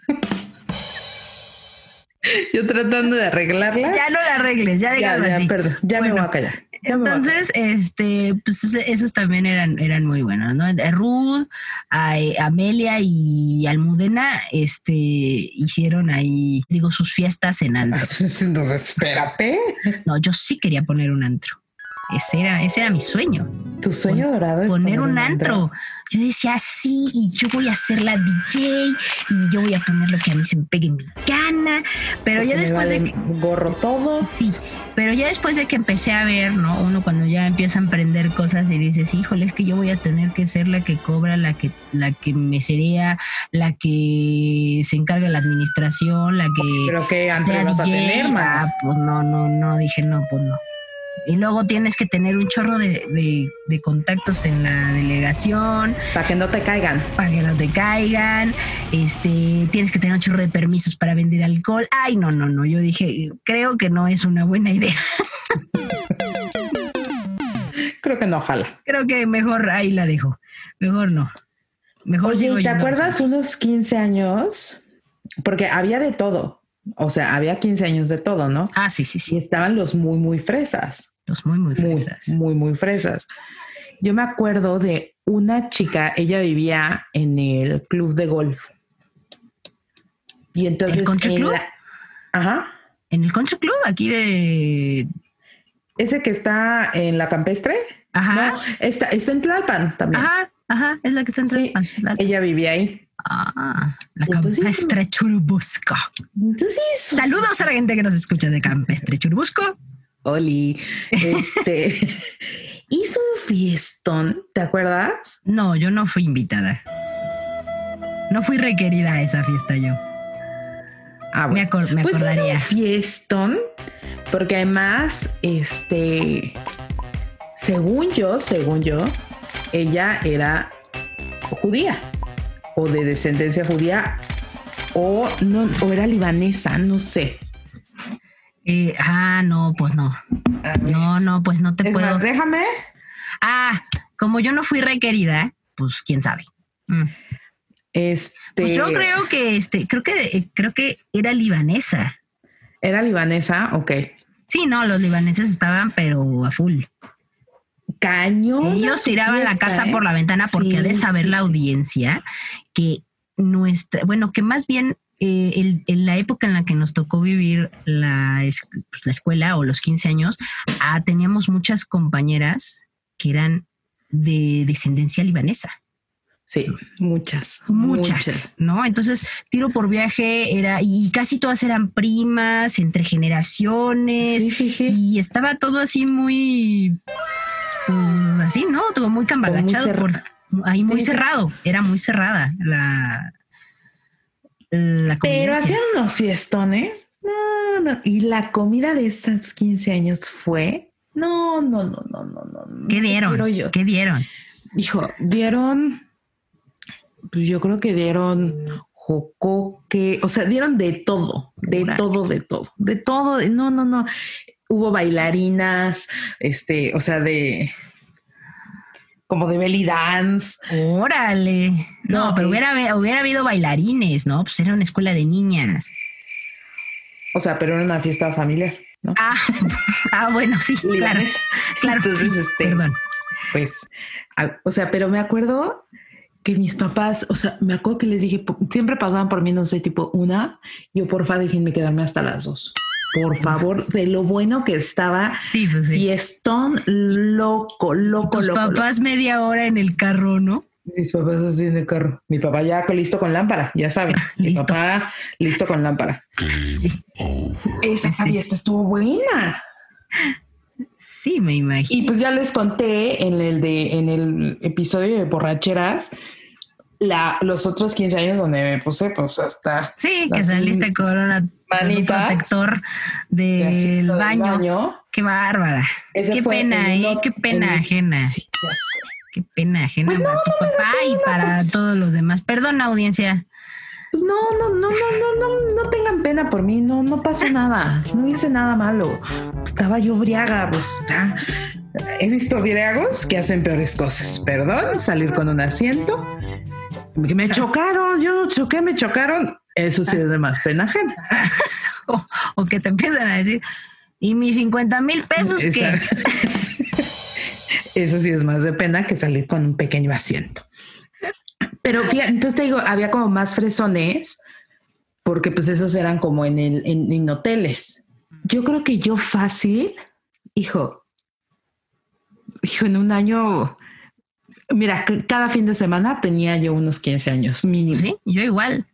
<laughs> Yo tratando de arreglarla. Ya no la arregles, ya ya, déjalo ya, así. perdón. Ya me voy a callar. Ya Entonces, este, pues esos también eran, eran muy buenos, ¿no? Ruth, a, Amelia y Almudena, este, hicieron ahí, digo, sus fiestas en antro. Entonces, <laughs> espérate. No, yo sí quería poner un antro. Ese era, ese era mi sueño, Tu sueño dorado poner un antro. Yo decía, sí, y yo voy a ser la DJ, y yo voy a poner lo que a mí se me pegue en mi gana. Pero ya después de que, gorro todo. Sí, pero ya después de que empecé a ver, ¿no? Uno cuando ya empieza a emprender cosas y dices, híjole, es que yo voy a tener que ser la que cobra, la que, la que me sería, la que se encarga de la administración, la que Pero qué antro sea vas a DJ. tener, ma? Ah, pues no, no, no, dije, no, pues no. Y luego tienes que tener un chorro de, de- de contactos en la delegación Para que no te caigan. para que no te caigan. Este, tienes que tener un chorro de permisos para vender alcohol. Ay, no, no, no. Yo dije, creo que no es una buena idea. Creo que no jala. Creo que mejor ahí la dejo. Mejor no. Mejor Oye, ¿te a acuerdas unos 15 años? Porque había de todo. O sea, había 15 años de todo, ¿no? Ah, sí, sí, Y sí. estaban los muy, muy fresas. Los muy, muy fresas. muy, muy fresas. Yo me acuerdo de una chica, ella vivía en el club de golf. Y entonces. ¿El country en club? la- Ajá. En el country club, aquí de. Ese que está en la campestre. Ajá. No, está, está en Tlalpan también. Ajá, ajá. Es la que está en Sí. Tlalpan, Ella vivía ahí. Ah, la Entonces- campestre Churubusco. Entonces, Saludos a la gente que nos escucha de campestre Churubusco. Oli, este, <laughs> hizo un fiestón, ¿te acuerdas? No, yo no fui invitada. No fui requerida a esa fiesta yo. Ah, Me, acor- me Pues hizo acordaría. un fiestón, porque además, este, según yo, según yo, ella era judía o de descendencia judía o no, o era libanesa, no sé. Eh, ah, no, pues no. No, no, pues no te Es puedo. más, déjame. Ah, como yo no fui requerida, pues quién sabe. Mm. Este, Pues yo creo que este, creo que eh, creo que era libanesa. era libanesa, ok. Sí, no, los libaneses estaban, pero a full. Cañón. Ellos tiraban la casa por la ventana porque ha de saber la audiencia que nuestra, bueno, que más bien eh, el- en la época en la que nos tocó vivir la, es- pues, la escuela o los 15 años, ah, teníamos muchas compañeras que eran de descendencia libanesa. Sí, muchas, Muchas, ¿no? Entonces, tiro por viaje era, y casi todas eran primas, entre generaciones, Sí, sí, sí. y estaba todo así muy, pues así, ¿no? Todo muy cambalachado, por, ahí muy Sí, sí. cerrado, era muy cerrada la, la Pero hacían unos fiestones. No, no. Y la comida de esos 15 años fue. No, no, no, no, no, no. ¿Qué dieron? yo. ¿Qué dieron? Hijo, dieron. Pues yo creo que dieron jocoque, o sea, dieron de todo, de todo, de todo, de todo. No, no, no. Hubo bailarinas, este, o sea, de. Como de belly dance. Órale. No, No, pero hubiera, hubiera habido bailarines, ¿no? Pues era una escuela de niñas. O sea, pero era una fiesta familiar, ¿no? Ah, <laughs> ah bueno, sí, claro. Claro, Entonces, sí, este, perdón. pues, a- o sea, pero me acuerdo que mis papás, o sea, me acuerdo que les dije, siempre pasaban por mí, no sé, tipo una, yo porfa, déjenme quedarme hasta las dos. Por favor, de lo bueno que estaba, Sí, pues sí. fiestón loco, loco, Tus loco. papás media hora en el carro, ¿no? Mis papás así en el carro. Mi papá ya listo con lámpara, ya saben. <laughs> Mi Listo. papá listo con lámpara. Esa Sí. fiesta estuvo buena. Sí, me Y imagino. pues ya les conté en el de en el episodio de borracheras la, los otros 15 años donde me puse pues hasta Sí, que saliste con, una, manitas, protector de del todo el baño. Qué bárbara. Ese Qué pena, el ¿eh? no- Qué pena el- ajena. Sí, ya sé. Qué pena ajena Pues no, para tu papá y para todos los demás. Perdón, audiencia. Pues no, no, no, no, no, no, no tengan pena por mí, no, no pasó nada, no hice nada malo. Estaba yo briaga, pues ya. He visto briagos que hacen peores cosas. Perdón, salir con un asiento. Que me chocaron, yo no choqué, me chocaron. Eso sí es de más pena ajena. <laughs> O, o que te empiezan a decir, ¿y mis 50 mil pesos qué? <laughs> Eso sí es más de pena que salir con un pequeño asiento. Pero fíjate, entonces te digo, había como más fresones, porque pues esos eran como en el en, en hoteles. Yo creo que yo fácil, hijo, hijo, en un año, mira, cada fin de semana tenía yo unos 15 años mínimo. Sí, yo igual.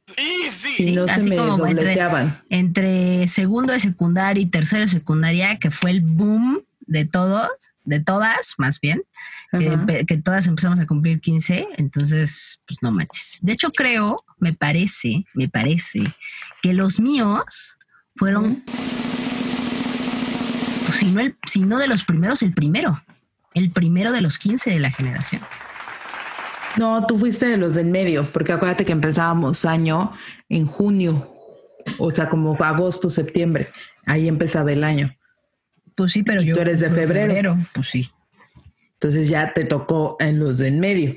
Si sí, no se así me como entre- dobleteaban. Entre segundo de secundaria y tercero de secundaria, que fue el boom de todos, de todas, más bien, que, que todas empezamos a cumplir 15, entonces, pues no manches. De hecho, creo, me parece, me parece que los míos fueron, pues si no, el, si no de los primeros, el primero. El primero de los 15 de la generación. No, tú fuiste de los del medio, porque acuérdate que empezábamos año en junio, o sea, como agosto, septiembre. Ahí empezaba el año. Pues sí, pero Y yo. tú eres de febrero. Pues sí. Entonces ya te tocó en los del medio.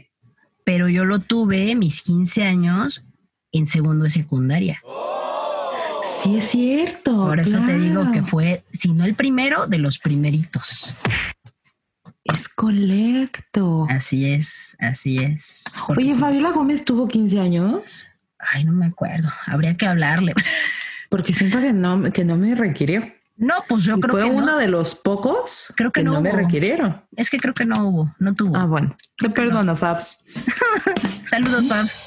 Pero yo lo tuve mis 15 años en segundo de secundaria. Sí, es cierto. Por eso te digo que fue, si no el primero, de los primeritos. Es correcto. Así es, así es. Porque- Oye, Fabiola Gómez tuvo 15 años, Ay, no me acuerdo. Habría que hablarle. porque siento que no, que no me requirió. No, pues yo Y creo fue que uno no. de los pocos Creo que no me hubo. requirieron. Es que creo que no hubo, no tuvo. Ah, bueno. Te perdono, Fabs. <laughs> Saludos, Pabs.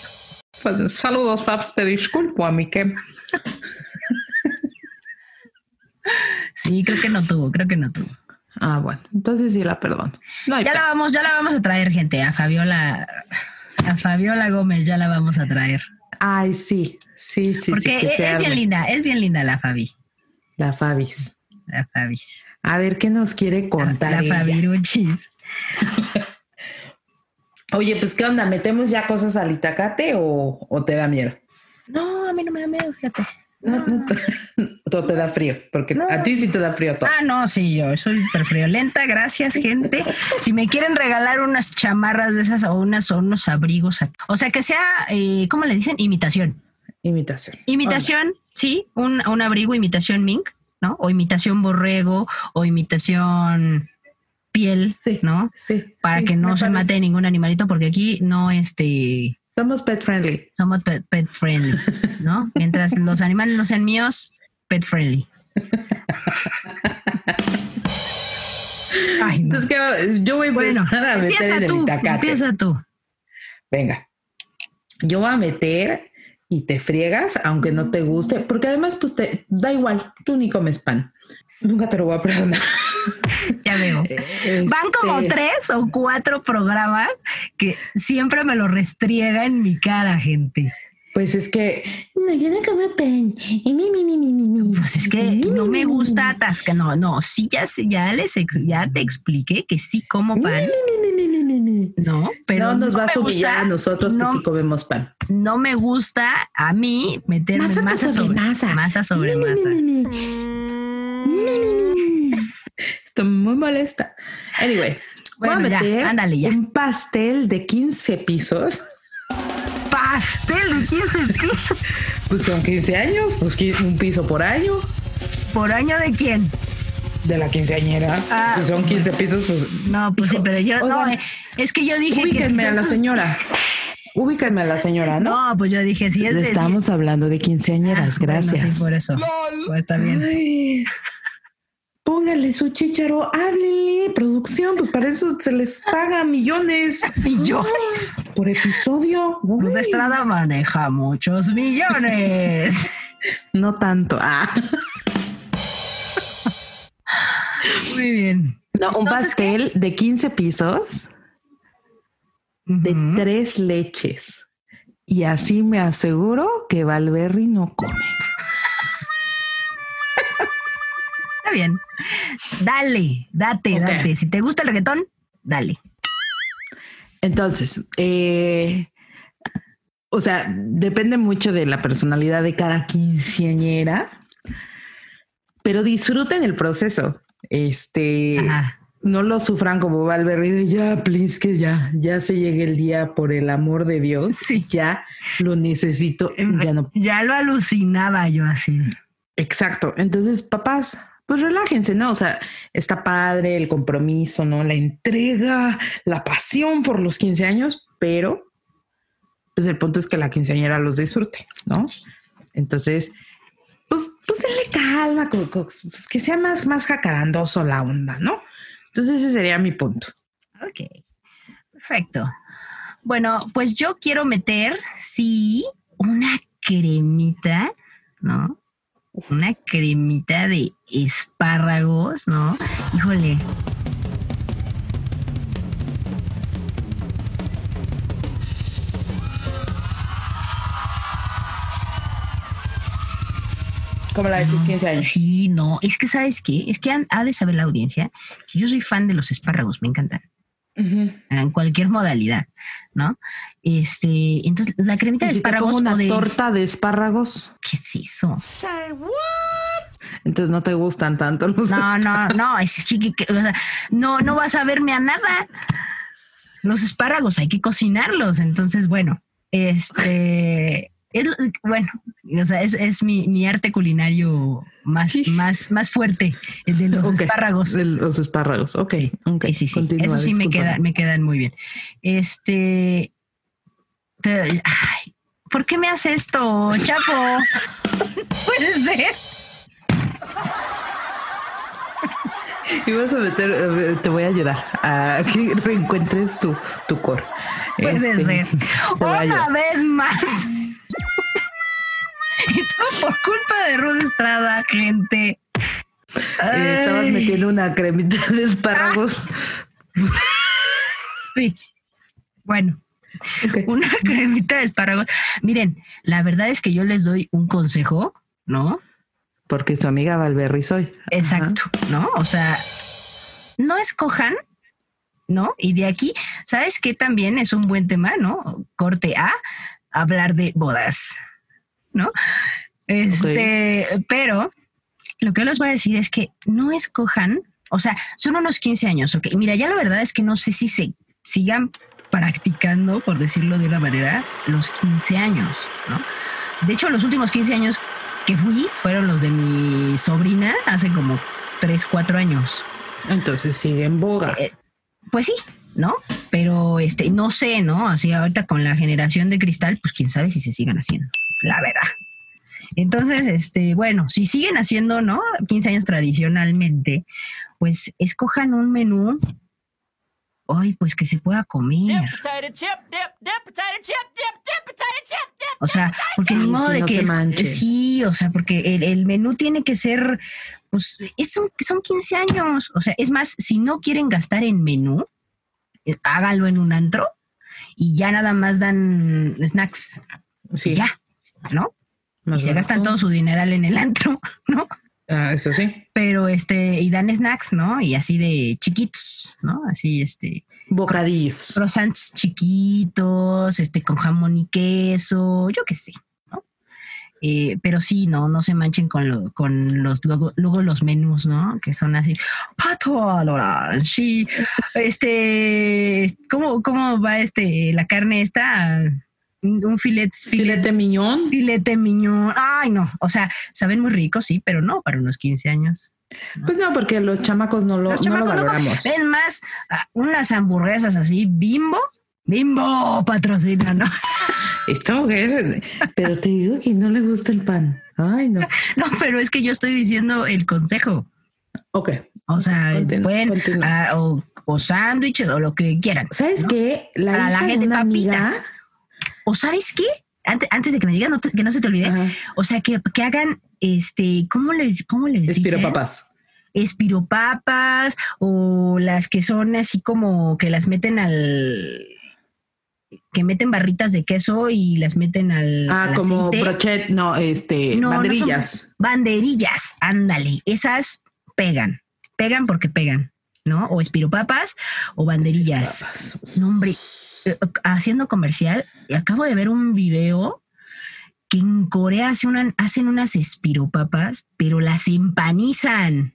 Saludos, Fabs. Te disculpo a mí que. Sí, creo que no tuvo, creo que no tuvo. Ah, bueno. Entonces sí la perdono. No Ya la vamos, ya la vamos a traer, gente. A Fabiola, a Fabiola Gómez ya la vamos a traer. Ay, sí. Sí, sí, Porque sí. es, es bien linda, es bien linda la Fabi. La Fabis. La Fabis. A ver qué nos quiere La, contar. la ella? Fabiruchis. <laughs> Oye, pues qué onda, ¿metemos ya cosas al Itacate o, o te da miedo? No, a mí no me da miedo, fíjate. No, no te, o te da frío, porque No. a ti sí te da frío todo. Ah, no, sí, yo soy súper friolenta, gracias, gente. Si me quieren regalar unas chamarras de esas o unas o unos abrigos, o sea, que sea, eh, ¿cómo le dicen? Imitación. Imitación. Imitación, sí, un, un abrigo imitación mink, ¿no? O imitación borrego, o imitación piel, Sí. ¿no? Sí. Para sí, que no se parece. mate ningún animalito, porque aquí no, este, Somos pet friendly. somos pet, pet friendly, ¿no? <laughs> Mientras los animales no sean míos, pet friendly. Ay, no. Entonces, que yo voy a Bueno, empezar a meter empieza el tú, Itacate. empieza tú. Venga. Yo voy a meter y te friegas, aunque no te guste, porque además, pues te da igual, tú ni comes pan. Nunca te lo voy a perdonar. Ya veo. Van como Este, tres o cuatro programas que siempre me lo restriega en mi cara, gente. Pues es que no, yo no como pan. Y mi, mi, mi, mi, mi, mi. Pues es que no me gusta atascar. No, no, sí, ya, ya, les, ya te expliqué que sí como pan. No, pero no nos no vas a humillar a nosotros no, que sí comemos pan. no me gusta a mí meterme Masa masa, sobre sobre masa. masa. sobre Mi, mi, masa. Estoy muy molesta. Anyway, Bueno, voy a ya, meter ándale, ya. un pastel de 15 pisos. Pastel de 15 pisos. Pues son 15 años, pues un piso por año ¿Por año de quién? de la quinceañera. Ah, si son 15 pisos, pues No, pues sí, pero yo, no, eh, es que yo dije que. si ubíquenme a la señora. Ubíquenme a la señora, ¿no? No, pues yo dije, si es de. Estamos hablando de quinceañeras, Ah, bueno, gracias. sí, por eso. Pues está bien. Ay, póngale su chicharo, háblenle, producción, pues para eso se les paga millones. <laughs> Millones. Por episodio. Uy, Estrada maneja muchos millones. <laughs> no tanto. Ah. Muy bien. No, un Entonces, pastel de 15 pisos de tres leches. Y así me aseguro que Valverri no come. Está bien. Dale, date, date. Si te gusta el reggaetón, dale. Entonces, eh, o sea, depende mucho de la personalidad de cada quinceañera, pero disfruten el proceso. Este, Ajá. no lo sufran como Valverde de ya, please, que ya, ya se llegue el día por el amor de Dios. Sí. Ya lo necesito. Ya no. Ya lo alucinaba yo así. Exacto. Entonces, papás, pues relájense, ¿no? O sea, está padre el compromiso, ¿no? La entrega, la pasión por los 15 años, pero pues el punto es que la quinceañera los disfrute, ¿no? Entonces, pues, pues denle calma, pues, que sea más, más jacarandoso la onda, ¿no? Entonces ese sería mi punto. Ok. Perfecto. Bueno, pues yo quiero meter, sí, una cremita, ¿no? Una cremita de espárragos, ¿no? Híjole. Como la de tus 15 años. Sí, no, es que sabes qué, es que ha de saber la audiencia que yo soy fan de los espárragos, me encantan. En cualquier modalidad, ¿no? Este, entonces la cremita ¿Y de te como espárragos una o de torta de espárragos, ¿qué es eso? entonces no te gustan tanto los No, no, no, es que, que- que, o sea, no, no vas a verme a nada. Los espárragos hay que cocinarlos, entonces bueno, este, es, bueno, o sea, es, es mi, mi arte culinario más, Sí. más, más fuerte, el de los espárragos. de Los espárragos, ok. Sí, ok, sí, sí, continúa, Eso sí me, queda, me quedan muy bien. Este. ay, ¿Por qué me hace esto, Chapo? <laughs> Puede ser. Y vas a meter, te voy a ayudar a que reencuentres tu, tu core. Puede Este, ser. Una vez más. <laughs> y todo por culpa de Ruth Estrada, gente. Eh, estabas metiendo una cremita de espárragos. <laughs> Sí. Bueno, una cremita de espárragos. Miren, la verdad es que yo les doy un consejo, ¿no? Porque su amiga Valverri soy. Exacto, ¿no? O sea, no escojan, ¿no? Y de aquí, ¿sabes qué también es un buen tema, ¿no? Corte A, hablar de bodas, ¿no? Este, pero lo que yo les voy a decir es que no escojan, o sea, son unos 15 años, ok. Mira, ya la verdad es que no sé si se sigan practicando, por decirlo de una manera, los 15 años, ¿no? De hecho, los últimos 15 años que fui fueron los de mi sobrina hace como 3, 4 años. Entonces sigue en boga. Eh, pues sí, ¿no? Pero este, no sé, ¿no? Así ahorita con la generación de cristal, pues quién sabe si se sigan haciendo, la verdad. Entonces, este, bueno, si siguen haciendo, ¿no? 15 años tradicionalmente, pues escojan un menú, ay, pues que se pueda comer. O sea, porque ni modo de no que se es- sí, o sea, porque el, el menú tiene que ser, pues, es un- son 15 años. O sea, es más, si no quieren gastar en menú, háganlo en un antro y ya nada más dan snacks. Sí, y ya, ¿no? Y más se barato. gastan todo su dineral en el antro, <laughs> ¿no? Ah, eso sí. Pero este, y dan snacks, ¿no? Y así de chiquitos, ¿no? Así, este, Bocadillos. croissants chiquitos, este, con jamón y queso, yo qué sé. Eh, pero sí, no, no se manchen con, lo, con los, luego, luego los menús, ¿no? Que son así, pato al orange, este, ¿cómo, ¿cómo va este, la carne esta? Un filet, filet, Filete miñón. filete miñón. Ay, no, o sea, saben muy ricos, sí, pero no para unos 15 años. Pues no, porque los chamacos no lo, Los no lo chamacos no comen. valoramos. Es más, ah, unas hamburguesas así, bimbo, bimbo patrocina, ¿no? <laughs> Esta mujer, pero te digo que no le gusta el pan. Ay, no. <laughs> No, pero es que yo estoy diciendo el consejo. Ok. O sea, Continúa, pueden, continúa. ah, o, o sándwiches o lo que quieran. ¿Sabes ¿no? qué? La Para la gente, papitas. amiga- O sabes qué? Antes, antes de que me digas, no te- que no se te olvide. Ajá. O sea, que, que hagan, este, ¿cómo les, cómo les Espiro dicen? papás. espiropapas o las que son así como que las meten al que meten barritas de queso y las meten al, Ah, al como aceite. brochet, no, este, No, banderillas. banderillas, ándale, esas pegan, pegan porque pegan, ¿no? O espiropapas o banderillas. Papas. No, hombre, eh, haciendo comercial, acabo de ver un video que en Corea hace una- hacen unas espiropapas, pero las empanizan.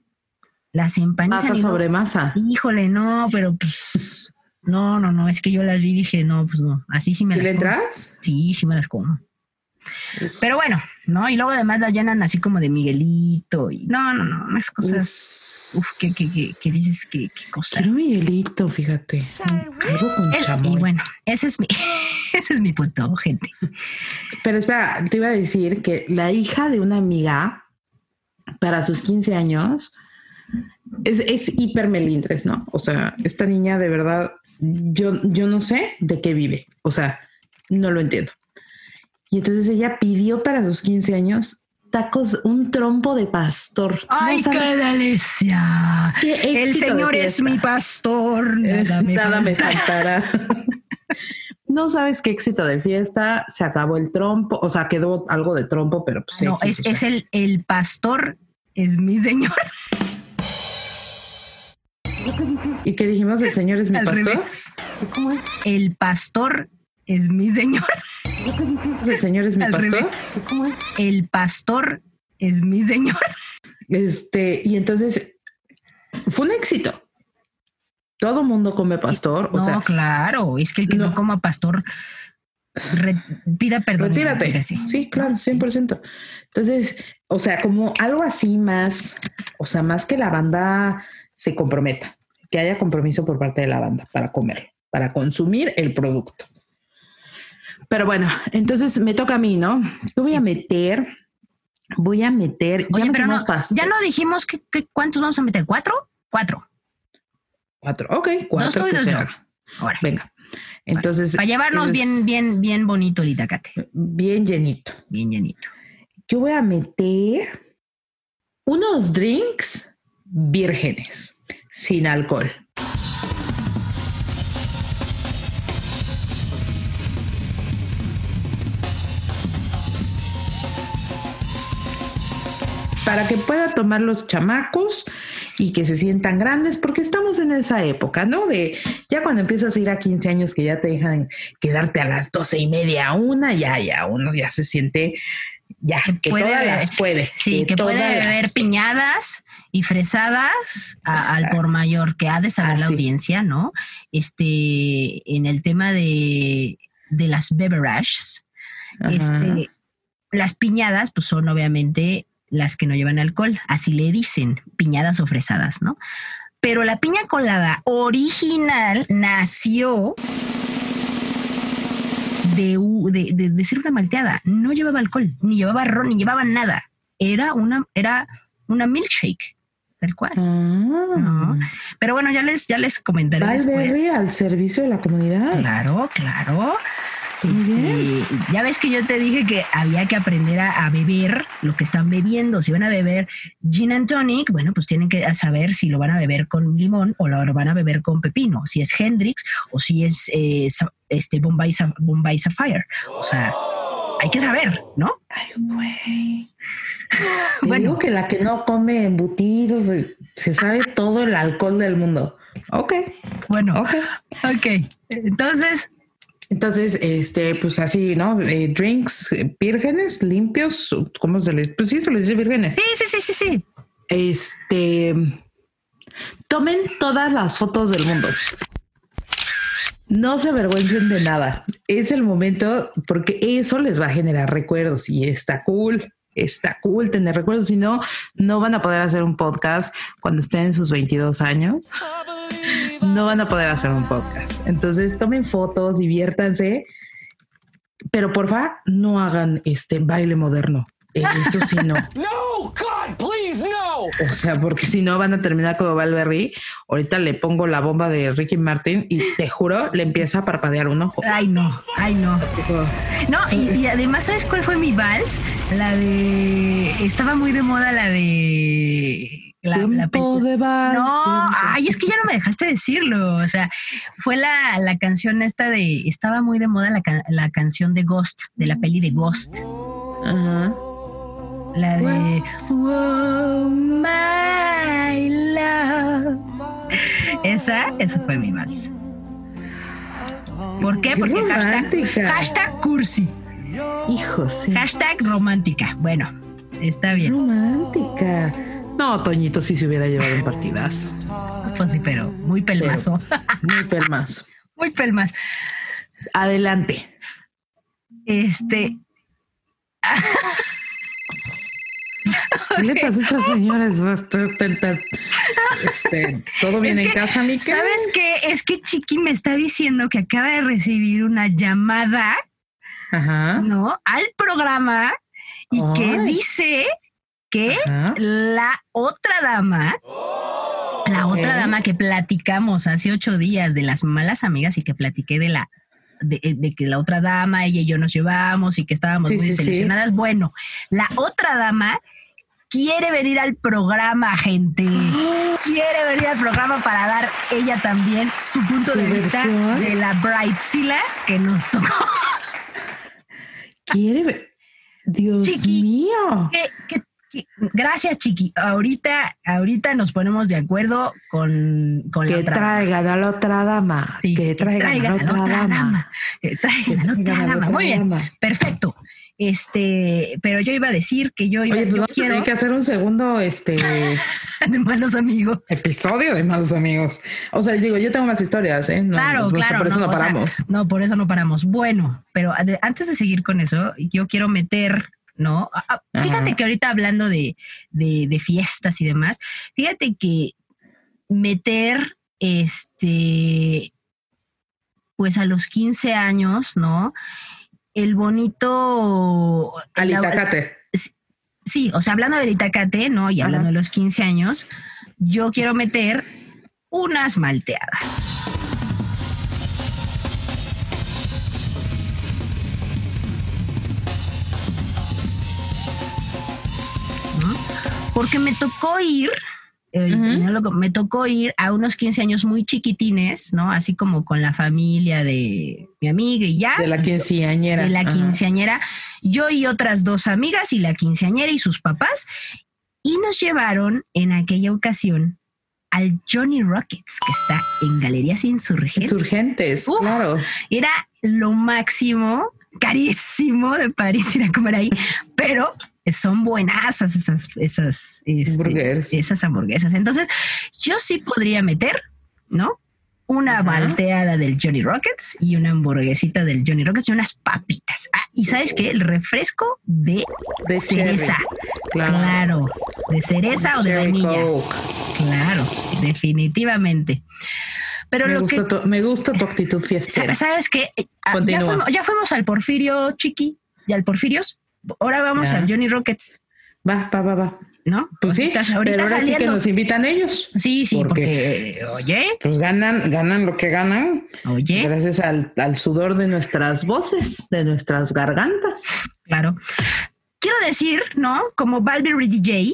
Las empanizan. Masa no- sobre masa. Híjole, no, pero pues. No, no, no, es que yo las vi y dije, no, pues no, así sí me ¿Y las le como. entras? Sí, sí me las como. Pero bueno, ¿no? Y luego además las llenan así como de Miguelito y no, no, no, unas cosas. Uf, que, que, que, que dices que qué cosa. Quiero Miguelito, fíjate. Algo con El- chamoy. y bueno, ese es mi, <laughs> ese es mi punto, gente. Pero espera, te iba a decir que la hija de una amiga, para sus 15 años, es, es hiper melindres, ¿no? O sea, esta niña de verdad, yo, yo no sé de qué vive. O sea, no lo entiendo. Y entonces ella pidió para sus 15 años tacos, un trompo de pastor. No sabes delicia! qué El Señor es mi pastor, Eh, nada me Nada me falta. faltará. <laughs> no sabes qué éxito de fiesta, se acabó el trompo, o sea, quedó algo de trompo, pero pues No, es, es el, el pastor, es mi señor. ¿Y qué dijimos? ¿El señor es mi Al pastor? revés. El pastor es mi señor. ¿El señor es mi Al pastor? revés. El pastor es mi señor. Este, y entonces fue un éxito. Todo mundo come pastor, o no, sea, claro, es que el que no, no. coma pastor re- pida perdón. retírate. Sí, claro, 100%. Entonces, o sea, como algo así más, o sea, más que la banda se comprometa, que haya compromiso por parte de la banda para comer, para consumir el producto. Pero bueno, entonces me toca a mí, ¿no? Yo voy a meter, voy a meter, Oye, ya pero no, ya no dijimos que, que- cuántos vamos a meter. ¿Cuatro? Cuatro. Cuatro, ok, cuatro. tú y que dos. Ahora. Venga. Entonces. Para llevarnos es bien, bien, bien bonito el itacate. Bien llenito. Bien llenito. Yo voy a meter unos drinks vírgenes, sin alcohol. Para que pueda tomar los chamacos y que se sientan grandes, porque estamos en esa época, ¿no? De ya cuando empiezas a ir a 15 años que ya te dejan quedarte a las doce y media, una, ya, ya, uno ya se siente, ya, que puede todas beber. las puede. Sí, que puede todas las- beber piñadas y fresadas a- al por mayor, que ha de saber Ah, la sí. audiencia, ¿no? Este, en el tema de, de las beverages, Ajá. este, las piñadas, pues son obviamente las que no llevan alcohol, así le dicen, piñadas o fresadas, ¿no? Pero la piña colada original nació de, de- de ser una malteada. No llevaba alcohol, ni llevaba ron, ni llevaba nada. Era una, era una milkshake, tal cual. Ah. Pero bueno, ya les, ya les comentaré Valverde después. al servicio de la comunidad. Claro, claro. Este, ya ves que yo te dije que había que aprender a, a beber lo que están bebiendo. Si van a beber gin and tonic, bueno, pues tienen que saber si lo van a beber con limón o lo van a beber con pepino. Si es Hendrix o si es eh, este Bombay, Bombay Sapphire. O sea, hay que saber, ¿no? Ay, güey. <laughs> Bueno. digo que la que no come embutidos se, se sabe todo el alcohol del mundo. Ok, Bueno, ok. ok. Entonces, Entonces, este, pues así, ¿no? Eh, drinks vírgenes, limpios, ¿cómo se les? Pues sí, se les dice vírgenes. sí, sí, sí, sí, sí. Este, tomen todas las fotos del mundo. No se avergüencen de nada. Es el momento porque eso les va a generar recuerdos y está cool. Está cool tener recuerdos. Si no, no van a poder hacer un podcast cuando estén en sus 22 años. No van a poder hacer un podcast. Entonces tomen fotos, diviértanse, pero porfa, no hagan este baile moderno. Eh, Esto sí no. <laughs> No, God, please, no! O sea, porque si no van a terminar como Valverde. Ahorita le pongo la bomba de Ricky Martin y te juro, le empieza a parpadear un ojo. Ay, no, ay, no. No, y, y además, ¿sabes cuál fue mi vals? La de. Estaba muy de moda la de. La, la Tiempo pe- de vals, No, tiempo. ay, es que ya no me dejaste decirlo. O sea, fue la, la canción esta de. Estaba muy de moda la, la canción de Ghost, de la peli de Ghost. Ajá. La de. Wow, my love. Esa, esa fue mi vals. ¿Por qué? Qué Porque hashtag, hashtag cursi. Hijo, sí. Hashtag romántica. Bueno, está bien. Romántica. No, Toñito sí se hubiera llevado un partidazo. Pues sí, pero muy pelmazo. Muy pelmazo. <laughs> Muy pelmazo. Adelante. Este. <laughs> ¿Qué le pasa a esas señoras? Este, ¿Todo bien Es en casa, Mica? ¿Sabes qué? Es que Chiqui me está diciendo que acaba de recibir una llamada, Ajá. ¿no? Al programa y que dice que Ajá. la otra dama, la otra dama que platicamos hace ocho días de las malas amigas y que platiqué de la de, de que la otra dama, ella y yo nos llevamos y que estábamos Sí, muy sí. Bueno, la otra dama quiere venir al programa, gente. <gasps> Quiere venir al programa para dar ella también su punto de ¿Qué vista versión? de la Brightzilla que nos tocó. Quiere ver. Dios Chiqui. mío. Gracias, Chiqui. Ahorita, ahorita nos ponemos de acuerdo con, con la Que otra traigan a la otra dama. Sí, que traigan, a la otra, dama. Que traigan a la otra la dama. otra Muy bien, perfecto. Este, pero yo iba a decir que yo iba, Oye, pues yo vamos a quiero tener que hacer un segundo este <laughs> de malos amigos. episodio de malos amigos. O sea, digo, yo tengo más historias, ¿eh? No, Claro, claro. Por eso no, sea, paramos. no, por eso no paramos. Bueno, pero antes de seguir con eso, yo quiero meter, ¿no? Ah, ah, Fíjate Ajá. que ahorita hablando de, de, de fiestas y demás, fíjate que meter este, pues a los 15 años, ¿no? El bonito. Al Itacate. Sí, o sea, hablando del Itacate, ¿no? Y hablando Ajá. de los 15 años, yo quiero meter unas malteadas. Porque me tocó ir, eh, me tocó ir a unos 15 años muy chiquitines, ¿no? Así como con la familia de mi amiga y ya. De la quinceañera. de la Ajá. quinceañera, yo y otras dos amigas y la quinceañera y sus papás, y nos llevaron en aquella ocasión al Johnny Rockets, que está en Galerías Insurgentes. Insurgentes, Uf. claro. Era lo máximo, carísimo de París <laughs> ir a comer ahí, pero son buenas esas, esas, este, Hamburguesas. esas hamburguesas. Entonces, yo sí podría meter, ¿no? Una Ajá. malteada del Johnny Rockets y una hamburguesita del Johnny Rockets y unas papitas. Ah, y sabes qué? El refresco de, De cereza. Claro. Claro. De cereza o de vainilla. Coke. Claro, definitivamente. Pero Me lo que tu, me gusta tu actitud fiestera. Sa- ¿Sabes qué? Ah, Ya fuimos, ya fuimos al Porfirio Chiqui y al Porfirios. Ahora vamos Ya. al Johnny Rockets, Va, va, va, va. ¿no? Pues sí, Ahorita- pero ahora sí que nos invitan ellos. Sí, sí, porque- porque, oye, Pues ganan, ganan lo que ganan oye, gracias al, al sudor de nuestras voces, de nuestras gargantas. claro. Quiero decir, ¿no? Como Valverde DJ,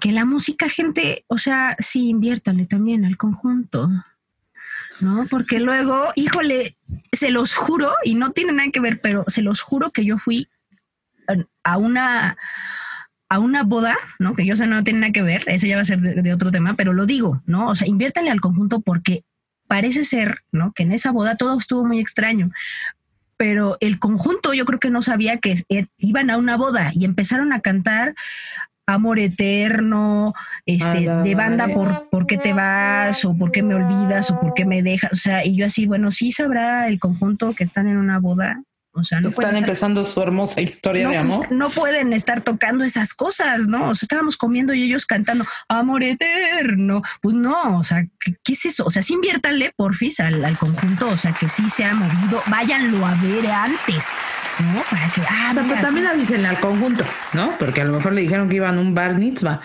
que la música, gente, o sea, sí, inviértanle también al conjunto. ¿No? Porque luego, híjole, se los juro, y no tiene nada que ver, pero se los juro que yo fui a una a una boda, ¿no? Que yo sé no tiene nada que ver, eso ya va a ser de, de otro tema, pero lo digo, ¿no? O sea, inviértanle al conjunto porque parece ser, ¿no? Que en esa boda todo estuvo muy extraño. Pero el conjunto yo creo que no sabía que eh, iban a una boda y empezaron a cantar Amor Eterno, este, de banda por, por qué te vas o por qué me olvidas o por qué me dejas. O sea, y yo así, bueno, sí sabrá el conjunto que están en una boda. O sea, no pueden Están estar- empezando su hermosa historia no, de amor. no pueden estar tocando esas cosas, ¿no? O sea, estábamos comiendo y ellos cantando amor eterno. Pues no, o sea, ¿qué, qué es eso? O sea, sí inviértanle, porfis, al, al conjunto, o sea, que sí se ha movido, váyanlo a ver antes, ¿no? Para que, ah, O sea, mira, pero también sí. avísenle al conjunto, ¿no? Porque a lo mejor le dijeron que iban a un bar mitzvah.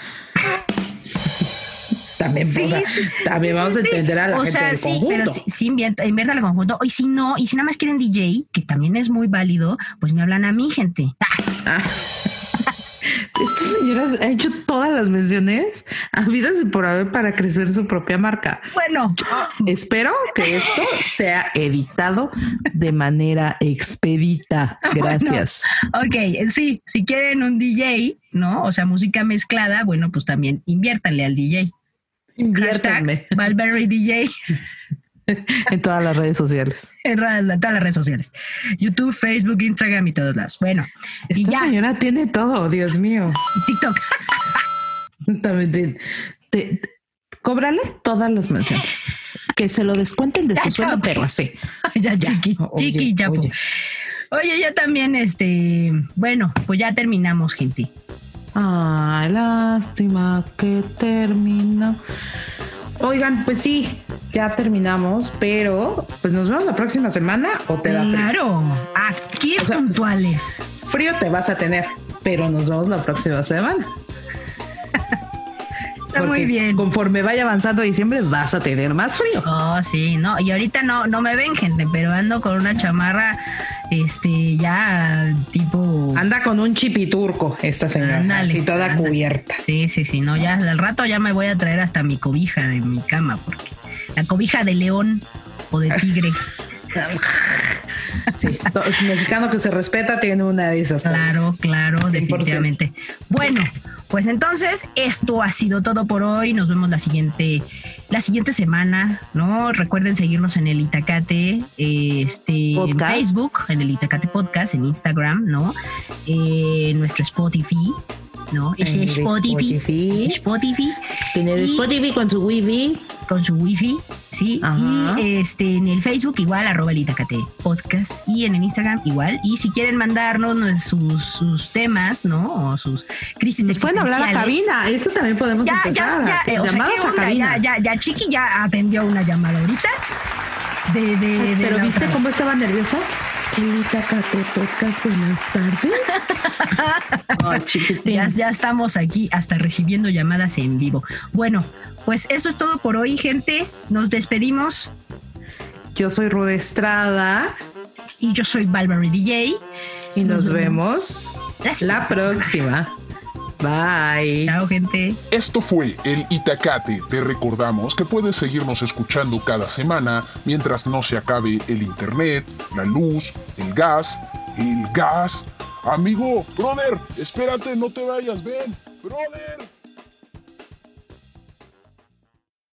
También, Sí, o sea, sí, también sí, vamos a entender a la o gente sea, del sí, conjunto. pero sí, sí invierta, invierta al conjunto. Y si no, y si nada más quieren DJ, que también es muy válido, pues me hablan a mí, gente. Ah. <laughs> Esta señora ha hecho todas las menciones habidas y por haber para crecer su propia marca. bueno, Espero que esto sea editado de manera expedita. <laughs> Gracias. Ok, sí, si quieren un DJ, ¿no? O sea, música mezclada, bueno, pues también inviértanle al DJ. Inviértanme Valverde DJ <laughs> en todas las redes sociales. en todas las redes sociales. YouTube, Facebook, Instagram y todos lados. Bueno, y Esta ya, señora tiene todo, Dios mío. TikTok. <laughs> También te, te- cóbrale todas las menciones. Que se lo descuenten de Ya, su sueldo, pero así. <laughs> ya, chiqui, Oye, chiqui, chapo. oye. Oye. ya también, este, bueno, pues ya terminamos, gente. Ay, lástima que termina. Oigan, pues sí, ya terminamos, pero pues nos vemos la próxima semana o te da frío. Claro, aquí O sea, puntuales. Frío te vas a tener, pero nos vemos la próxima semana. <laughs> Está muy bien. Conforme vaya avanzando diciembre, vas a tener más frío. Oh, sí, no, y ahorita no, no me ven, gente, pero ando con una chamarra este, ya tipo... Anda con un chipiturco esta señora, Ándale, así toda cubierta. Sí, sí, sí, no, ya al rato ya me voy a traer hasta mi cobija de mi cama, porque la cobija de león o de tigre. Sí, el mexicano que se respeta tiene una de esas. Claro, claro, 100%. definitivamente. Bueno, pues entonces esto ha sido todo por hoy. Nos vemos la siguiente, la siguiente semana, ¿no? Recuerden seguirnos en el Itacate, este, en. Facebook, en el Itacate Podcast, en Instagram, ¿no? Eh, en nuestro Spotify, ¿no? En el Spotify, Spotify. Spotify, En el Y- Spotify con su wifi. con su wifi, ¿sí? Ajá. Y este en el Facebook igual, arroba el Itacate Podcast. Y en el Instagram igual. Y si quieren mandarnos no, sus, sus temas, ¿no? O sus crisis Nos pueden hablar a cabina. Eso también podemos Ya, empezar. ya, ya, eh, o sea, ¿qué onda? Ya, ya, ya, Chiqui ya atendió una llamada ahorita. De, de, de Pero ¿viste cómo estaba nervioso? El Itacate Podcast, buenas tardes. <laughs> oh. Ya, ya estamos aquí hasta recibiendo llamadas en vivo. Bueno, pues eso es todo por hoy, gente. Nos despedimos. Yo soy Rude Estrada Y yo soy Valverde DJ. y nos, vemos la próxima. Bye. Chao, gente. Esto fue el Itacate. Te recordamos que puedes seguirnos escuchando cada semana mientras no se acabe el internet, la luz, el gas, el gas. Amigo, brother, espérate, no te vayas, ven, brother.